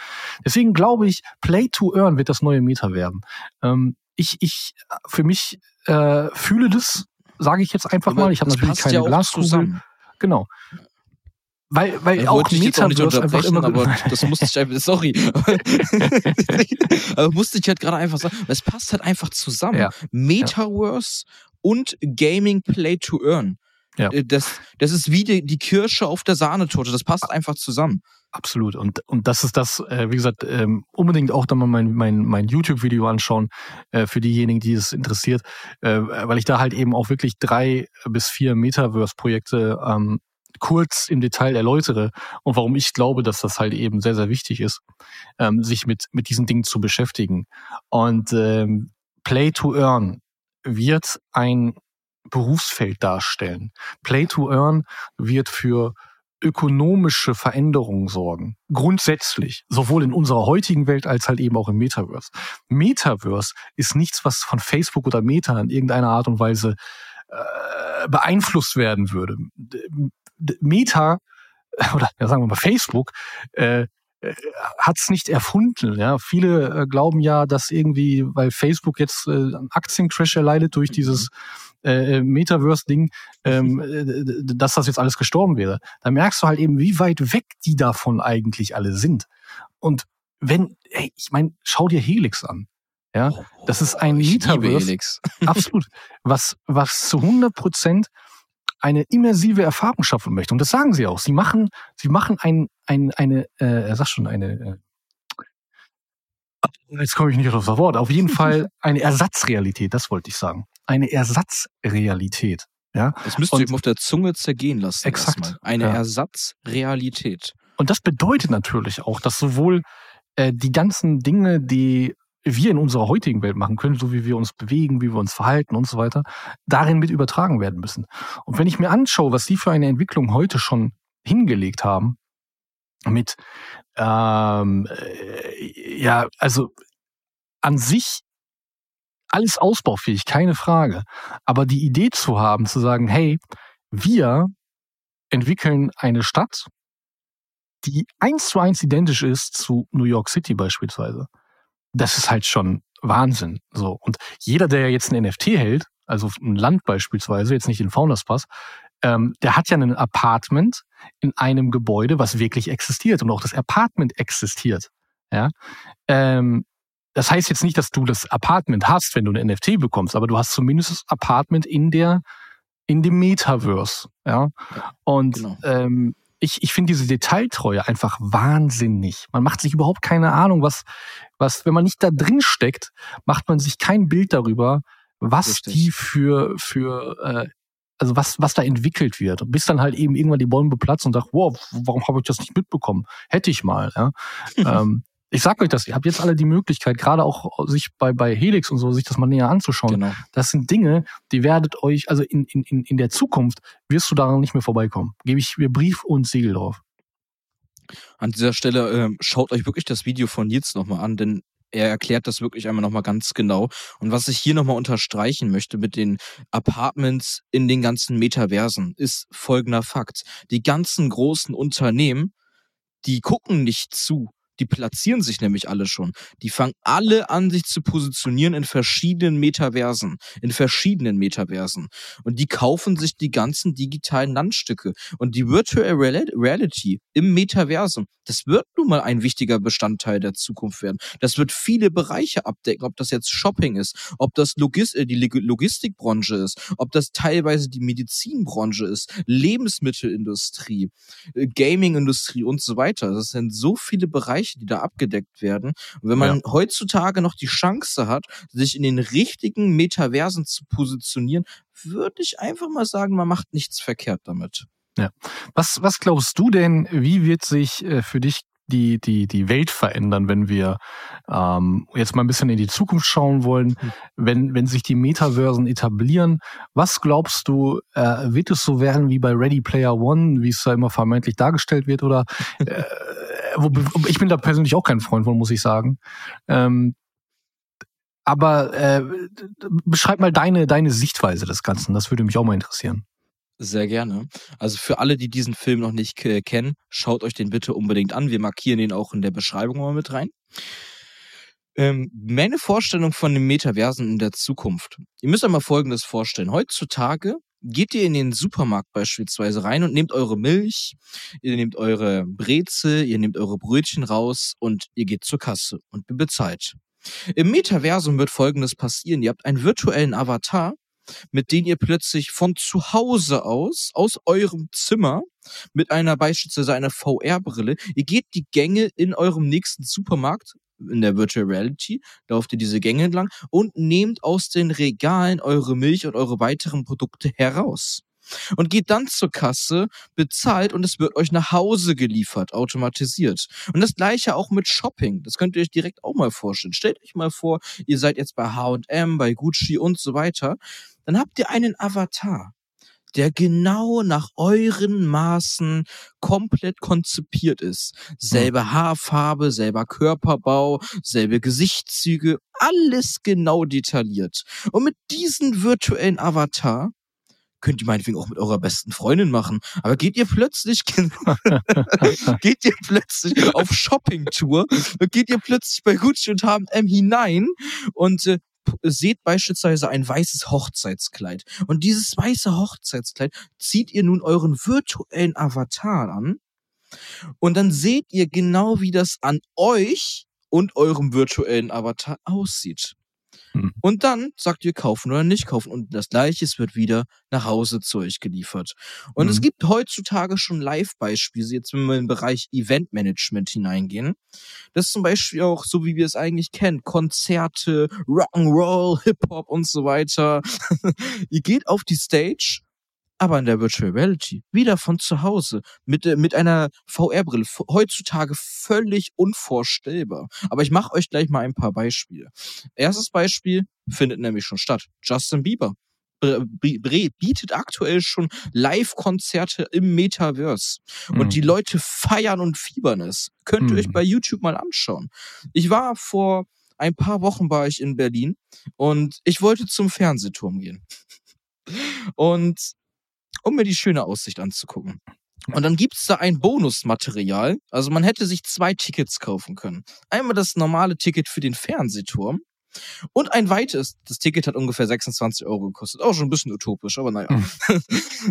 Deswegen glaube ich, Play to Earn wird das neue Meta werden. Ähm, ich, ich, für mich äh, fühle das, sage ich jetzt einfach Aber mal. Ich habe natürlich keine ja Glaskugel. Genau. Weil, weil ja, auch Metaverse einfach immer aber das musste ich einfach, sorry. aber musste ich halt gerade einfach sagen, es passt halt einfach zusammen. Ja. Metaverse ja. und Gaming Play to Earn. Ja. Äh, das, das ist wie die, die Kirsche auf der Sahnetorte. Das passt einfach zusammen. Absolut. Und, und das ist das, äh, wie gesagt, ähm, unbedingt auch dann mal mein, mein, mein YouTube-Video anschauen, äh, für diejenigen, die es interessiert, äh, weil ich da halt eben auch wirklich drei bis vier Metaverse-Projekte ähm, kurz im Detail erläutere und warum ich glaube, dass das halt eben sehr, sehr wichtig ist, ähm, sich mit, mit diesen Dingen zu beschäftigen. Und ähm, Play to Earn wird ein Berufsfeld darstellen. Play to Earn wird für ökonomische Veränderungen sorgen. Grundsätzlich. Sowohl in unserer heutigen Welt als halt eben auch im Metaverse. Metaverse ist nichts, was von Facebook oder Meta in irgendeiner Art und Weise äh, beeinflusst werden würde. Meta oder ja, sagen wir mal Facebook äh, äh hat es nicht erfunden. Ja, viele äh, glauben ja, dass irgendwie, weil Facebook jetzt äh, einen Aktiencrash erleidet durch dieses äh, äh, Metaverse-Ding, ähm, äh, dass das jetzt alles gestorben wäre. Da merkst du halt eben, wie weit weg die davon eigentlich alle sind. Und wenn, ey, ich meine, schau dir Helix an. Ja, das ist ein ich Metaverse. Absolut. Was, was zu 100 Prozent eine immersive Erfahrung schaffen möchte. Und das sagen sie auch. Sie machen, sie machen ein, ein, eine, äh, er sagt schon, eine, äh, jetzt komme ich nicht auf das Wort, auf jeden Fall eine Ersatzrealität, das wollte ich sagen. Eine Ersatzrealität. Ja? Das müsst ihr eben auf der Zunge zergehen lassen. Exakt. Eine ja. Ersatzrealität. Und das bedeutet natürlich auch, dass sowohl äh, die ganzen Dinge, die wir in unserer heutigen Welt machen können, so wie wir uns bewegen, wie wir uns verhalten und so weiter, darin mit übertragen werden müssen. Und wenn ich mir anschaue, was die für eine Entwicklung heute schon hingelegt haben, mit ähm, äh, ja, also an sich alles ausbaufähig, keine Frage. Aber die Idee zu haben, zu sagen, hey, wir entwickeln eine Stadt, die eins zu eins identisch ist zu New York City beispielsweise das ist halt schon Wahnsinn. So. Und jeder, der jetzt ein NFT hält, also ein Land beispielsweise, jetzt nicht den Founders Pass, ähm, der hat ja ein Apartment in einem Gebäude, was wirklich existiert und auch das Apartment existiert. Ja. Ähm, das heißt jetzt nicht, dass du das Apartment hast, wenn du ein NFT bekommst, aber du hast zumindest das Apartment in der in dem Metaverse. Ja. Und genau. ähm, ich, ich finde diese Detailtreue einfach wahnsinnig. Man macht sich überhaupt keine Ahnung, was, was, wenn man nicht da drin steckt, macht man sich kein Bild darüber, was Richtig. die für, für, äh, also was, was da entwickelt wird. Bis dann halt eben irgendwann die Bombe platzt und sagt, wow, warum habe ich das nicht mitbekommen? Hätte ich mal, ja. ähm, ich sag euch das, ihr habt jetzt alle die Möglichkeit, gerade auch sich bei, bei Helix und so, sich das mal näher anzuschauen. Genau. Das sind Dinge, die werdet euch, also in, in, in der Zukunft wirst du daran nicht mehr vorbeikommen. Gebe ich mir Brief und Siegel drauf. An dieser Stelle äh, schaut euch wirklich das Video von Nils nochmal an, denn er erklärt das wirklich einmal nochmal ganz genau. Und was ich hier nochmal unterstreichen möchte mit den Apartments in den ganzen Metaversen, ist folgender Fakt. Die ganzen großen Unternehmen, die gucken nicht zu, die platzieren sich nämlich alle schon. Die fangen alle an, sich zu positionieren in verschiedenen Metaversen, in verschiedenen Metaversen. Und die kaufen sich die ganzen digitalen Landstücke. Und die Virtual Reality im Metaversum, das wird nun mal ein wichtiger Bestandteil der Zukunft werden. Das wird viele Bereiche abdecken, ob das jetzt Shopping ist, ob das Logis äh, die Logistikbranche ist, ob das teilweise die Medizinbranche ist, Lebensmittelindustrie, äh, Gamingindustrie und so weiter. Das sind so viele Bereiche, Bereiche, die da abgedeckt werden. Und wenn man ja. heutzutage noch die Chance hat, sich in den richtigen Metaversen zu positionieren, würde ich einfach mal sagen, man macht nichts verkehrt damit. Ja. Was, was glaubst du denn, wie wird sich äh, für dich die, die, die Welt verändern, wenn wir ähm, jetzt mal ein bisschen in die Zukunft schauen wollen, mhm. wenn, wenn sich die Metaversen etablieren. Was glaubst du, äh, wird es so werden wie bei Ready Player One, wie es da immer vermeintlich dargestellt wird? Oder äh, ich bin da persönlich auch kein Freund von, muss ich sagen. Ähm, aber äh, beschreib mal deine, deine Sichtweise des Ganzen. Das würde mich auch mal interessieren. Sehr gerne. Also für alle, die diesen Film noch nicht äh, kennen, schaut euch den bitte unbedingt an. Wir markieren ihn auch in der Beschreibung mal mit rein. Ähm, meine Vorstellung von den Metaversen in der Zukunft. Ihr müsst euch mal Folgendes vorstellen. Heutzutage geht ihr in den Supermarkt beispielsweise rein und nehmt eure Milch, ihr nehmt eure Brezel, ihr nehmt eure Brötchen raus und ihr geht zur Kasse und bezahlt. Im Metaversum wird Folgendes passieren. Ihr habt einen virtuellen Avatar, mit dem ihr plötzlich von zu Hause aus, aus eurem Zimmer, mit einer beispielsweise einer VR-Brille, ihr geht die Gänge in eurem nächsten Supermarkt in der Virtual Reality, lauft ihr diese Gänge entlang und nehmt aus den Regalen eure Milch und eure weiteren Produkte heraus. Und geht dann zur Kasse, bezahlt und es wird euch nach Hause geliefert, automatisiert. Und das gleiche auch mit Shopping. Das könnt ihr euch direkt auch mal vorstellen. Stellt euch mal vor, ihr seid jetzt bei H&M, bei Gucci und so weiter. Dann habt ihr einen Avatar der genau nach euren Maßen komplett konzipiert ist. Selbe Haarfarbe, selber Körperbau, selbe Gesichtszüge, alles genau detailliert. Und mit diesem virtuellen Avatar könnt ihr meinetwegen auch mit eurer besten Freundin machen. Aber geht ihr plötzlich, geht ihr plötzlich auf Shoppingtour, geht ihr plötzlich bei Gucci und H&M hinein und äh, seht beispielsweise ein weißes Hochzeitskleid. Und dieses weiße Hochzeitskleid zieht ihr nun euren virtuellen Avatar an. Und dann seht ihr genau, wie das an euch und eurem virtuellen Avatar aussieht. Mhm. Und dann sagt ihr kaufen oder nicht kaufen. Und das gleiche wird wieder nach Hause zu euch geliefert. Und mhm. es gibt heutzutage schon Live-Beispiele, jetzt wenn wir den Bereich Eventmanagement hineingehen. Das ist zum Beispiel auch so, wie wir es eigentlich kennen. Konzerte, Rock'n'Roll, Hip-Hop und so weiter. ihr geht auf die Stage aber in der Virtual Reality, wieder von zu Hause, mit, äh, mit einer VR-Brille, heutzutage völlig unvorstellbar. Aber ich mache euch gleich mal ein paar Beispiele. Erstes Beispiel findet nämlich schon statt. Justin Bieber bietet aktuell schon Live-Konzerte im Metaverse. Und mhm. die Leute feiern und fiebern es. Könnt ihr mhm. euch bei YouTube mal anschauen. Ich war vor ein paar Wochen war ich in Berlin und ich wollte zum Fernsehturm gehen. Und um mir die schöne Aussicht anzugucken. Und dann gibt's da ein Bonusmaterial. Also man hätte sich zwei Tickets kaufen können. Einmal das normale Ticket für den Fernsehturm und ein weites. Das Ticket hat ungefähr 26 Euro gekostet. Auch schon ein bisschen utopisch, aber naja.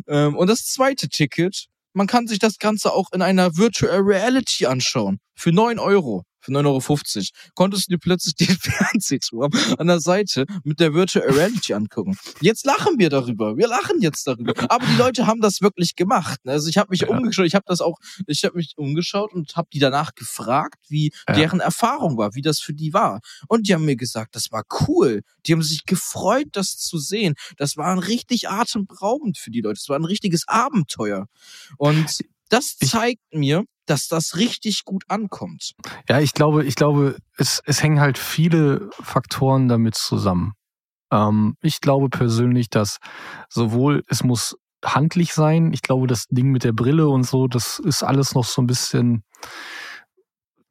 Mhm. und das zweite Ticket, man kann sich das Ganze auch in einer Virtual Reality anschauen. Für 9 Euro für 9,50 Euro konntest du dir plötzlich den Fernsehturm an der Seite mit der Virtual Reality angucken. Jetzt lachen wir darüber. Wir lachen jetzt darüber. Aber die Leute haben das wirklich gemacht. Ne? Also ich habe mich ja. umgeschaut, ich habe das auch, ich habe mich umgeschaut und habe die danach gefragt, wie ja. deren Erfahrung war, wie das für die war. Und die haben mir gesagt, das war cool. Die haben sich gefreut, das zu sehen. Das war ein richtig atemberaubend für die Leute. Das war ein richtiges Abenteuer. Und das zeigt mir, dass das richtig gut ankommt. Ja, ich glaube, ich glaube, es, es hängen halt viele Faktoren damit zusammen. Ähm, ich glaube persönlich, dass sowohl es muss handlich sein, ich glaube, das Ding mit der Brille und so, das ist alles noch so ein bisschen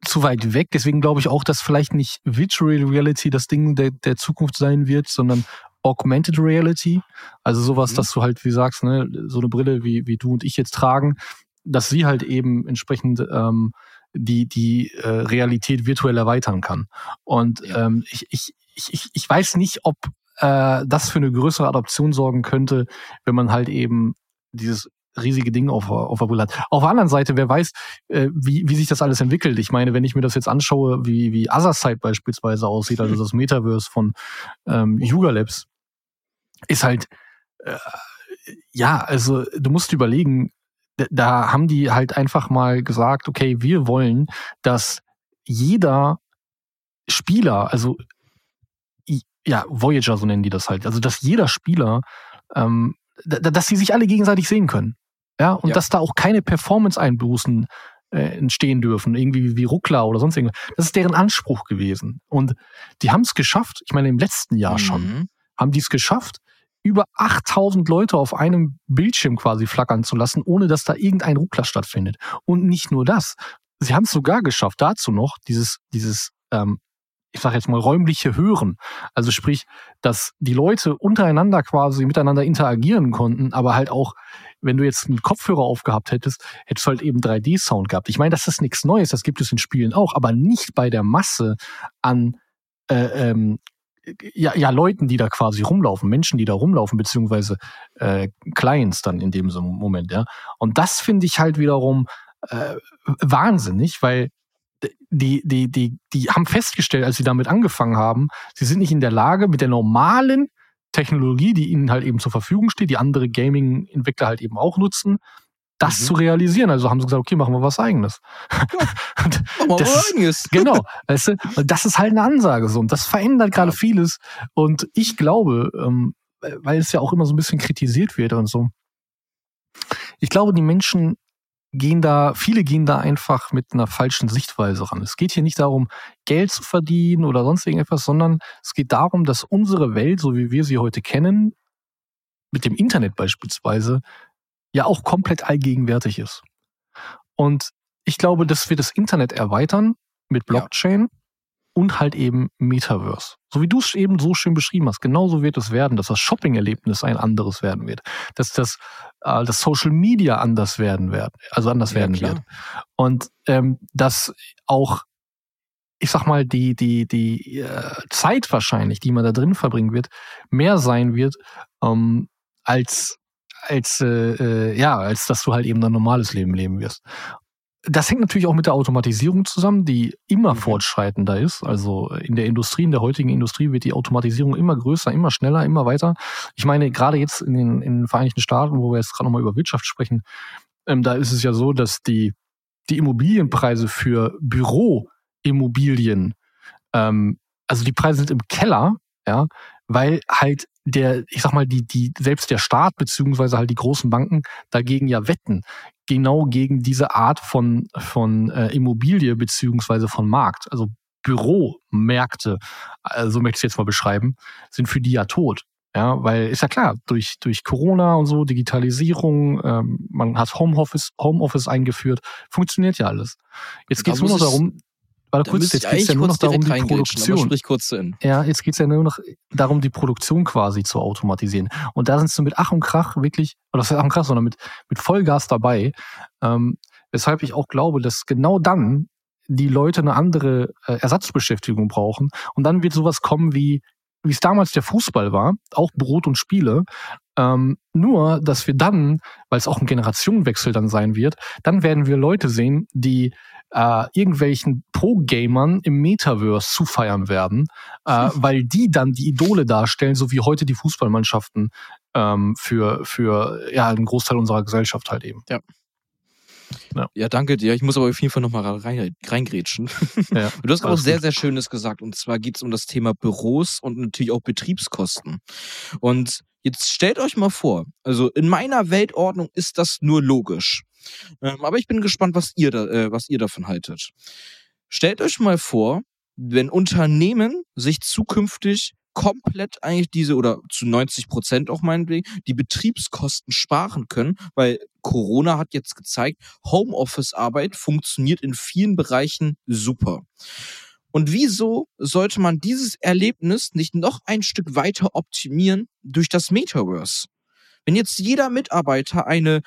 zu weit weg. Deswegen glaube ich auch, dass vielleicht nicht Virtual Reality das Ding der, der Zukunft sein wird, sondern Augmented Reality. Also sowas, mhm. dass du halt, wie sagst, ne, so eine Brille wie, wie du und ich jetzt tragen, dass sie halt eben entsprechend ähm, die, die äh, Realität virtuell erweitern kann. Und ja. ähm, ich, ich, ich, ich weiß nicht, ob äh, das für eine größere Adoption sorgen könnte, wenn man halt eben dieses riesige Ding auf, auf der Brille hat. Auf der anderen Seite, wer weiß, äh, wie, wie sich das alles entwickelt. Ich meine, wenn ich mir das jetzt anschaue, wie, wie Otherside beispielsweise aussieht, also das Metaverse von ähm, Yuga Labs, ist halt, äh, ja, also du musst überlegen, da haben die halt einfach mal gesagt, okay, wir wollen, dass jeder Spieler, also ja, Voyager, so nennen die das halt, also dass jeder Spieler, ähm, dass sie sich alle gegenseitig sehen können. Ja, und ja. dass da auch keine Performance-Einbußen äh, entstehen dürfen, irgendwie wie Ruckler oder sonst irgendwas. Das ist deren Anspruch gewesen. Und die haben es geschafft, ich meine, im letzten Jahr mhm. schon, haben die es geschafft, über 8000 Leute auf einem Bildschirm quasi flackern zu lassen, ohne dass da irgendein Ruckler stattfindet. Und nicht nur das. Sie haben es sogar geschafft, dazu noch dieses, dieses, ähm, ich sage jetzt mal, räumliche Hören. Also sprich, dass die Leute untereinander quasi miteinander interagieren konnten, aber halt auch, wenn du jetzt einen Kopfhörer aufgehabt hättest, hättest du halt eben 3D-Sound gehabt. Ich meine, das ist nichts Neues, das gibt es in Spielen auch, aber nicht bei der Masse an äh, ähm, ja, ja, Leuten, die da quasi rumlaufen, Menschen, die da rumlaufen, beziehungsweise äh, Clients dann in dem Moment, ja. Und das finde ich halt wiederum äh, wahnsinnig, weil die, die, die, die haben festgestellt, als sie damit angefangen haben, sie sind nicht in der Lage, mit der normalen Technologie, die ihnen halt eben zur Verfügung steht, die andere Gaming-Entwickler halt eben auch nutzen, das mhm. zu realisieren. Also haben sie gesagt, okay, machen wir was eigenes. Ja, machen wir was eigenes. Genau, weißt du, und das ist halt eine Ansage so und das verändert gerade ja. vieles und ich glaube, ähm, weil es ja auch immer so ein bisschen kritisiert wird und so. Ich glaube, die Menschen gehen da, viele gehen da einfach mit einer falschen Sichtweise ran. Es geht hier nicht darum, Geld zu verdienen oder sonst irgendetwas, sondern es geht darum, dass unsere Welt, so wie wir sie heute kennen, mit dem Internet beispielsweise, ja auch komplett allgegenwärtig ist. Und ich glaube, das wird das Internet erweitern mit Blockchain ja. und halt eben Metaverse. So wie du es eben so schön beschrieben hast, genauso wird es werden, dass das Shopping-Erlebnis ein anderes werden wird, dass das, äh, das Social Media anders werden wird, also anders ja, werden klar. wird. Und ähm, dass auch ich sag mal, die, die, die äh, Zeit wahrscheinlich, die man da drin verbringen wird, mehr sein wird, ähm, als als äh, äh, ja, als dass du halt eben ein normales Leben leben wirst. Das hängt natürlich auch mit der Automatisierung zusammen, die immer mhm. fortschreitender ist. Also in der Industrie, in der heutigen Industrie wird die Automatisierung immer größer, immer schneller, immer weiter. Ich meine, gerade jetzt in den, in den Vereinigten Staaten, wo wir jetzt gerade nochmal über Wirtschaft sprechen, ähm, da ist es ja so, dass die, die Immobilienpreise für Büroimmobilien, ähm, also die Preise sind im Keller, ja, weil halt der, ich sag mal, die, die, selbst der Staat beziehungsweise halt die großen Banken dagegen ja wetten. Genau gegen diese Art von, von äh, Immobilie beziehungsweise von Markt. Also Büromärkte, also so möchte ich es jetzt mal beschreiben, sind für die ja tot. Ja, weil ist ja klar, durch, durch Corona und so, Digitalisierung, ähm, man hat Homeoffice, Homeoffice eingeführt, funktioniert ja alles. Jetzt geht es nur noch darum, Warte kurz, jetzt geht es ja nur noch darum, die Produktion. kurz zu Ende. Ja, jetzt geht es ja nur noch darum, die Produktion quasi zu automatisieren. Und da sind sie mit Ach und Krach wirklich, oder das ist Ach und Krach, sondern mit, mit Vollgas dabei. Ähm, weshalb ich auch glaube, dass genau dann die Leute eine andere äh, Ersatzbeschäftigung brauchen. Und dann wird sowas kommen wie, wie es damals der Fußball war, auch Brot und Spiele. Ähm, nur, dass wir dann, weil es auch ein Generationenwechsel dann sein wird, dann werden wir Leute sehen, die äh, irgendwelchen Pro-Gamern im Metaverse zufeiern werden, äh, weil die dann die Idole darstellen, so wie heute die Fußballmannschaften ähm, für, für ja, einen Großteil unserer Gesellschaft halt eben. Ja. Ja. ja, danke dir. Ich muss aber auf jeden Fall nochmal rein, reingrätschen. Ja, du hast auch sehr, sehr Schönes gesagt. Und zwar geht es um das Thema Büros und natürlich auch Betriebskosten. Und jetzt stellt euch mal vor, also in meiner Weltordnung ist das nur logisch. Ähm, aber ich bin gespannt, was ihr, da, äh, was ihr davon haltet. Stellt euch mal vor, wenn Unternehmen sich zukünftig komplett eigentlich diese oder zu 90 Prozent auch meinetwegen die Betriebskosten sparen können, weil Corona hat jetzt gezeigt, Homeoffice-Arbeit funktioniert in vielen Bereichen super. Und wieso sollte man dieses Erlebnis nicht noch ein Stück weiter optimieren durch das Metaverse? Wenn jetzt jeder Mitarbeiter eine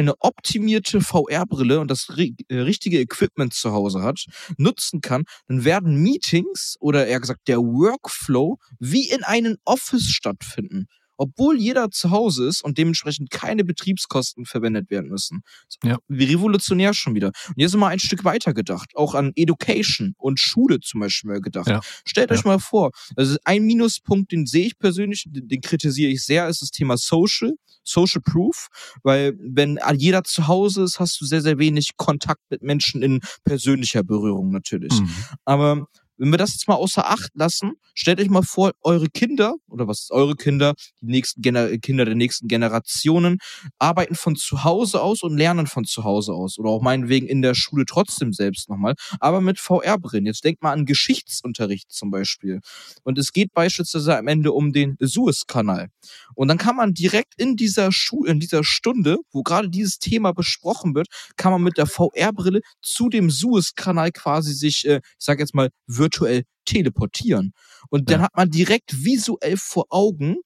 eine optimierte VR-Brille und das äh, richtige Equipment zu Hause hat, nutzen kann, dann werden Meetings oder eher gesagt der Workflow wie in einem Office stattfinden obwohl jeder zu Hause ist und dementsprechend keine Betriebskosten verwendet werden müssen. Ja. Wie revolutionär schon wieder. Und sind wir ein Stück weiter gedacht, auch an Education und Schule zum Beispiel gedacht. Ja. Stellt ja. euch mal vor, also ein Minuspunkt, den sehe ich persönlich, den, den kritisiere ich sehr, ist das Thema Social. Social Proof, weil wenn jeder zu Hause ist, hast du sehr, sehr wenig Kontakt mit Menschen in persönlicher Berührung natürlich. Mhm. Aber wenn wir das jetzt mal außer Acht lassen, stellt euch mal vor, eure Kinder, oder was ist eure Kinder, die nächsten Gener Kinder der nächsten Generationen, arbeiten von zu Hause aus und lernen von zu Hause aus. Oder auch meinetwegen in der Schule trotzdem selbst nochmal, aber mit VR-Brillen. Jetzt denkt mal an Geschichtsunterricht zum Beispiel. Und es geht beispielsweise am Ende um den Suezkanal. Und dann kann man direkt in dieser Schule, in dieser Stunde, wo gerade dieses Thema besprochen wird, kann man mit der VR-Brille zu dem Suezkanal quasi sich, äh, ich sag jetzt mal, virtuell teleportieren. Und dann ja. hat man direkt visuell vor Augen,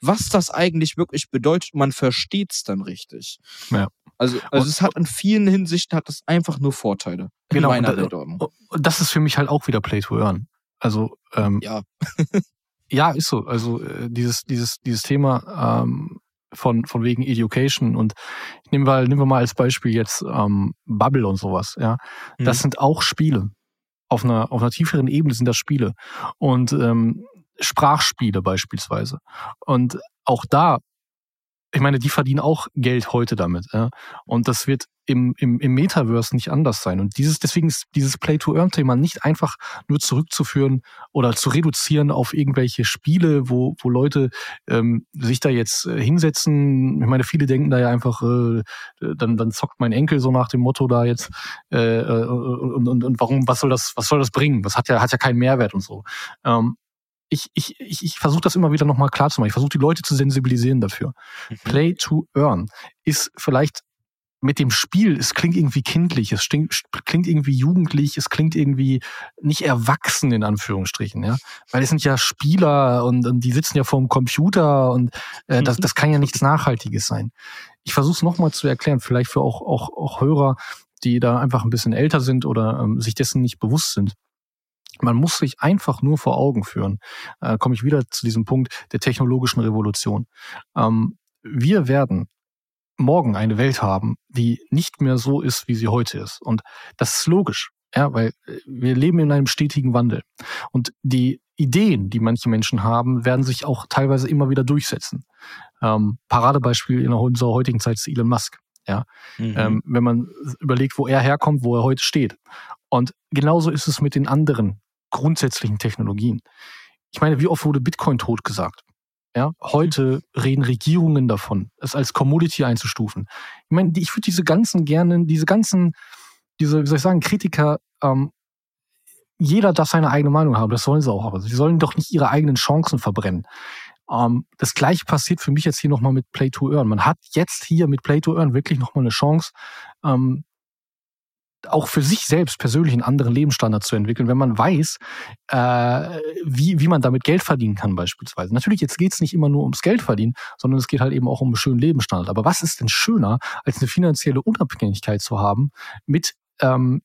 was das eigentlich wirklich bedeutet. Man versteht es dann richtig. Ja. Also, also es hat in vielen Hinsichten hat das einfach nur Vorteile. Genau. Und, und das ist für mich halt auch wieder Play to Earn. Also ähm, ja. ja, ist so. Also äh, dieses dieses dieses Thema ähm, von von wegen Education und nehmen wir nehmen wir mal als Beispiel jetzt ähm, Bubble und sowas. Ja, das mhm. sind auch Spiele auf einer, auf einer tieferen Ebene sind das Spiele. Und ähm, Sprachspiele beispielsweise. Und auch da, ich meine, die verdienen auch Geld heute damit. Ja? Und das wird im, im, im Metaverse nicht anders sein. Und dieses, deswegen ist dieses Play-to-Earn-Thema nicht einfach nur zurückzuführen oder zu reduzieren auf irgendwelche Spiele, wo, wo Leute ähm, sich da jetzt äh, hinsetzen. Ich meine, viele denken da ja einfach, äh, dann, dann zockt mein Enkel so nach dem Motto da jetzt äh, äh und, und, und warum, was soll das, was soll das bringen? Das hat ja, hat ja keinen Mehrwert und so. Ähm, ich, ich, ich, ich versuche das immer wieder nochmal klar zu machen. Ich versuche die Leute zu sensibilisieren dafür. Mhm. Play to Earn ist vielleicht mit dem Spiel, es klingt irgendwie kindlich, es klingt, irgendwie jugendlich, es klingt irgendwie nicht erwachsen in Anführungsstrichen, ja, weil es sind ja Spieler und, und die sitzen ja vor dem Computer und äh, das, das kann ja nichts Nachhaltiges sein. Ich versuche es nochmal zu erklären, vielleicht für auch, auch, auch Hörer, die da einfach ein bisschen älter sind oder ähm, sich dessen nicht bewusst sind. Man muss sich einfach nur vor Augen führen. Äh, komme ich wieder zu diesem Punkt der technologischen Revolution. Ähm, wir werden morgen eine Welt haben, die nicht mehr so ist, wie sie heute ist. Und das ist logisch, ja, weil äh, wir leben in einem stetigen Wandel. Und die Ideen, die manche Menschen haben, werden sich auch teilweise immer wieder durchsetzen. Ähm, Paradebeispiel in unserer heutigen Zeit ist Elon Musk. Ja, mhm. ähm, wenn man überlegt, wo er herkommt, wo er heute steht. Und genauso ist es mit den anderen grundsätzlichen Technologien. Ich meine, wie oft wurde Bitcoin tot gesagt? Ja, heute reden Regierungen davon, es als Commodity einzustufen. Ich meine, ich würde diese ganzen gerne, diese ganzen, diese, wie soll ich sagen, Kritiker, ähm, jeder darf seine eigene Meinung haben, das sollen sie auch, aber sie sollen doch nicht ihre eigenen Chancen verbrennen. Ähm, das gleiche passiert für mich jetzt hier nochmal mit Play to Earn. Man hat jetzt hier mit Play to Earn wirklich nochmal eine Chance, ähm, auch für sich selbst persönlich einen anderen Lebensstandard zu entwickeln, wenn man weiß, äh, wie, wie man damit Geld verdienen kann beispielsweise. Natürlich, jetzt geht es nicht immer nur ums Geld verdienen, sondern es geht halt eben auch um einen schönen Lebensstandard. Aber was ist denn schöner, als eine finanzielle Unabhängigkeit zu haben mit ähm,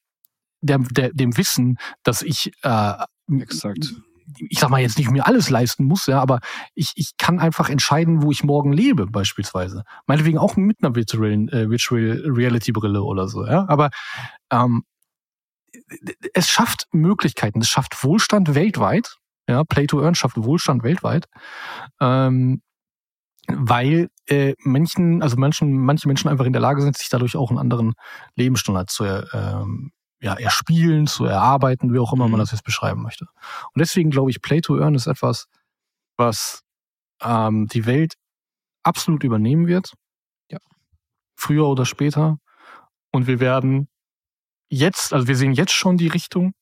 der, der, dem Wissen, dass ich äh, Exakt ich sag mal jetzt nicht mir alles leisten muss, ja, aber ich, ich kann einfach entscheiden, wo ich morgen lebe, beispielsweise. Meinetwegen auch mit einer Virtual, äh, Virtual Reality Brille oder so, ja. Aber ähm, es schafft Möglichkeiten, es schafft Wohlstand weltweit. Ja, Play to Earn schafft Wohlstand weltweit. Ähm, weil äh, Menschen, also Menschen, manche Menschen einfach in der Lage sind, sich dadurch auch einen anderen Lebensstandard zu, ähm, ja, erspielen, zu erarbeiten, wie auch immer man mhm. das jetzt beschreiben möchte. Und deswegen glaube ich, Play to Earn ist etwas, was ähm, die Welt absolut übernehmen wird. Ja. Früher oder später. Und wir werden jetzt, also wir sehen jetzt schon die Richtung,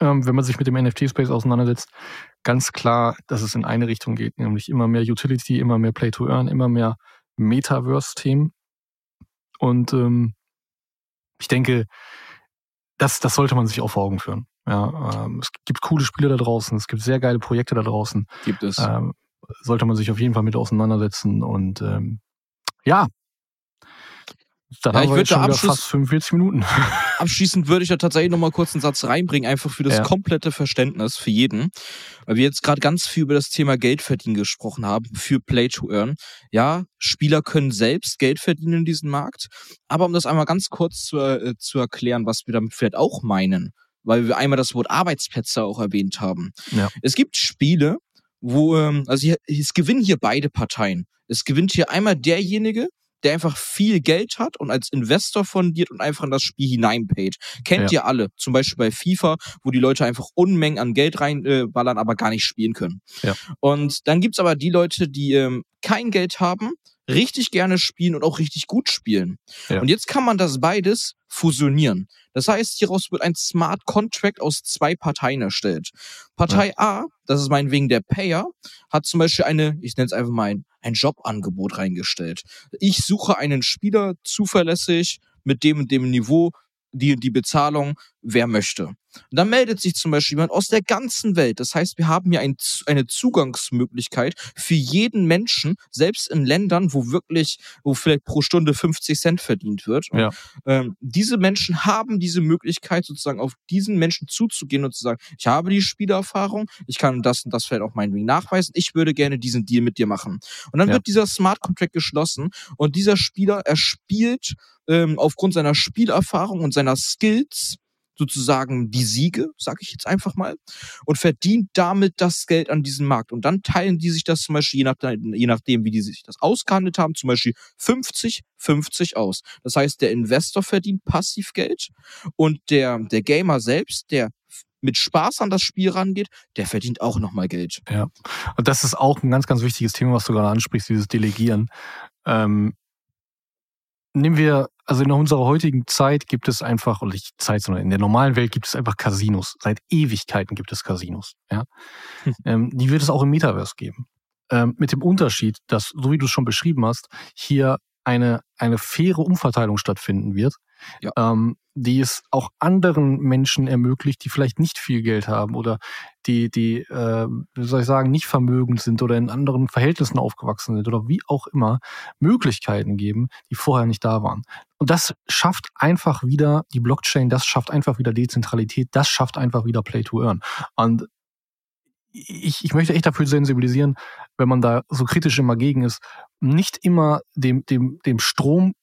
ähm, wenn man sich mit dem NFT-Space auseinandersetzt, ganz klar, dass es in eine Richtung geht, nämlich immer mehr Utility, immer mehr Play to Earn, immer mehr Metaverse-Themen. Und ähm, ich denke, das, das sollte man sich auch vor Augen führen. Ja, ähm, es gibt coole Spiele da draußen, es gibt sehr geile Projekte da draußen. Gibt es. Ähm, sollte man sich auf jeden Fall mit auseinandersetzen. Und ähm, ja, dann Ja, haben ich wir würd jetzt schon Abschluss- fast 45 Minuten. Abschließend würde ich da tatsächlich nochmal kurz einen Satz reinbringen, einfach für das Ja. komplette Verständnis für jeden. Weil wir jetzt gerade ganz viel über das Thema Geld verdienen gesprochen haben, für Play to Earn. Ja, Spieler können selbst Geld verdienen in diesem Markt. Aber um das einmal ganz kurz zu, äh, zu erklären, was wir damit vielleicht auch meinen, weil wir einmal das Wort Arbeitsplätze auch erwähnt haben. Ja. Es gibt Spiele, wo, ähm, also hier, es gewinnen hier beide Parteien. Es gewinnt hier einmal derjenige, der einfach viel Geld hat und als Investor fundiert und einfach in das Spiel hineinpayt. Kennt ihr alle, zum Beispiel bei FIFA, wo die Leute einfach Unmengen an Geld reinballern, äh, aber gar nicht spielen können. Ja. Und dann gibt's aber die Leute, die ähm, kein Geld haben, richtig gerne spielen und auch richtig gut spielen. Ja. Und jetzt kann man das beides fusionieren. Das heißt, hieraus wird ein Smart Contract aus zwei Parteien erstellt. Partei A, das ist meinetwegen der Payer, hat zum Beispiel eine, ich nenne es einfach mal ein, ein Jobangebot reingestellt. Ich suche einen Spieler zuverlässig mit dem und dem Niveau, die, die Bezahlung, wer möchte. Und dann meldet sich zum Beispiel jemand aus der ganzen Welt. Das heißt, wir haben hier ein, eine Zugangsmöglichkeit für jeden Menschen, selbst in Ländern, wo wirklich, wo vielleicht pro Stunde 50 Cent verdient wird. Und, Ja. ähm, diese Menschen haben diese Möglichkeit, sozusagen auf diesen Menschen zuzugehen und zu sagen, ich habe die Spielerfahrung, ich kann das und das vielleicht auch meinetwegen nachweisen, ich würde gerne diesen Deal mit dir machen. Und dann Ja. wird dieser Smart Contract geschlossen und dieser Spieler, er spielt ähm, aufgrund seiner Spielerfahrung und seiner Skills sozusagen die Siege, sage ich jetzt einfach mal, und verdient damit das Geld an diesem Markt. Und dann teilen die sich das zum Beispiel, je, nach, je nachdem, wie die sich das ausgehandelt haben, zum Beispiel 50, 50 aus. Das heißt, der Investor verdient passiv Geld und der, der Gamer selbst, der mit Spaß an das Spiel rangeht, der verdient auch nochmal Geld. Ja. Und das ist auch ein ganz, ganz wichtiges Thema, was du gerade ansprichst, dieses Delegieren. Ähm, nehmen wir, also in unserer heutigen Zeit gibt es einfach, oder nicht Zeit, sondern in der normalen Welt gibt es einfach Casinos. Seit Ewigkeiten gibt es Casinos. Ja? Hm. Ähm, die wird es auch im Metaverse geben. Ähm, mit dem Unterschied, dass, so wie du es schon beschrieben hast, hier eine, eine faire Umverteilung stattfinden wird, Ja. ähm, die es auch anderen Menschen ermöglicht, die vielleicht nicht viel Geld haben oder die, die, äh, wie soll ich sagen, nicht vermögend sind oder in anderen Verhältnissen aufgewachsen sind oder wie auch immer, Möglichkeiten geben, die vorher nicht da waren. Und das schafft einfach wieder die Blockchain, das schafft einfach wieder Dezentralität, das schafft einfach wieder Play to Earn. Und ich, ich möchte echt dafür sensibilisieren, wenn man da so kritisch immer gegen ist, nicht immer dem, dem, dem Strom,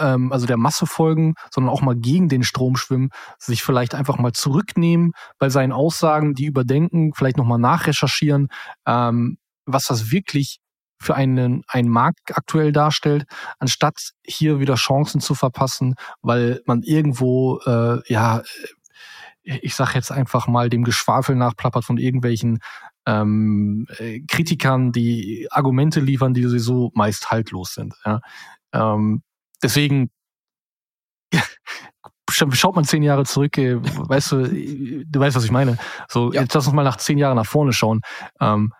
ähm, also der Masse folgen, sondern auch mal gegen den Strom schwimmen, sich vielleicht einfach mal zurücknehmen bei seinen Aussagen, die überdenken, vielleicht nochmal nachrecherchieren, ähm, was das wirklich für einen, einen Markt aktuell darstellt, anstatt hier wieder Chancen zu verpassen, weil man irgendwo, äh, ja, ich sag jetzt einfach mal, dem Geschwafel nachplappert von irgendwelchen ähm, äh, Kritikern, die Argumente liefern, die sowieso meist haltlos sind. Ja. Ähm, deswegen schaut man zehn Jahre zurück, äh, weißt du, du weißt, was ich meine. So, Ja. jetzt lass uns mal nach zehn Jahren nach vorne schauen. Ähm,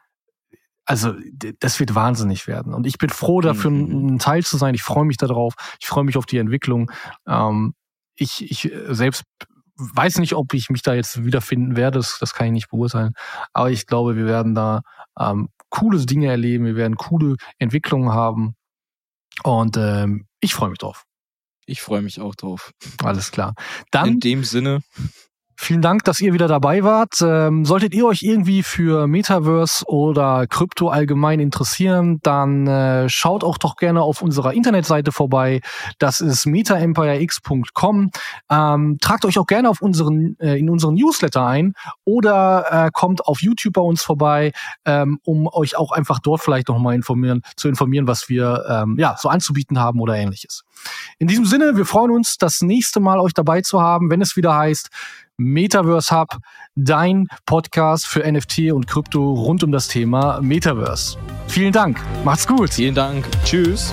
also, das wird wahnsinnig werden. Und ich bin froh, dafür Mhm. ein Teil zu sein. Ich freue mich darauf. Ich freue mich auf die Entwicklung. Ähm, ich, ich selbst weiß nicht, ob ich mich da jetzt wiederfinden werde. Das, das kann ich nicht beurteilen. Aber ich glaube, wir werden da ähm, coole Dinge erleben. Wir werden coole Entwicklungen haben. Und ähm, ich freue mich drauf. Ich freue mich auch drauf. Alles klar. Dann In dem Sinne, Vielen Dank, dass ihr wieder dabei wart. Ähm, solltet ihr euch irgendwie für Metaverse oder Krypto allgemein interessieren, dann äh, schaut auch doch gerne auf unserer Internetseite vorbei. Das ist metaempirex.com. Ähm, tragt euch auch gerne auf unseren, äh, in unseren Newsletter ein oder äh, kommt auf YouTube bei uns vorbei, ähm, um euch auch einfach dort vielleicht nochmal informieren, zu informieren, was wir ähm, ja, so anzubieten haben oder ähnliches. In diesem Sinne, wir freuen uns, das nächste Mal euch dabei zu haben, wenn es wieder heißt Metaverse Hub, dein Podcast für NFT und Krypto rund um das Thema Metaverse. Vielen Dank, macht's gut. vielen Dank. Tschüss.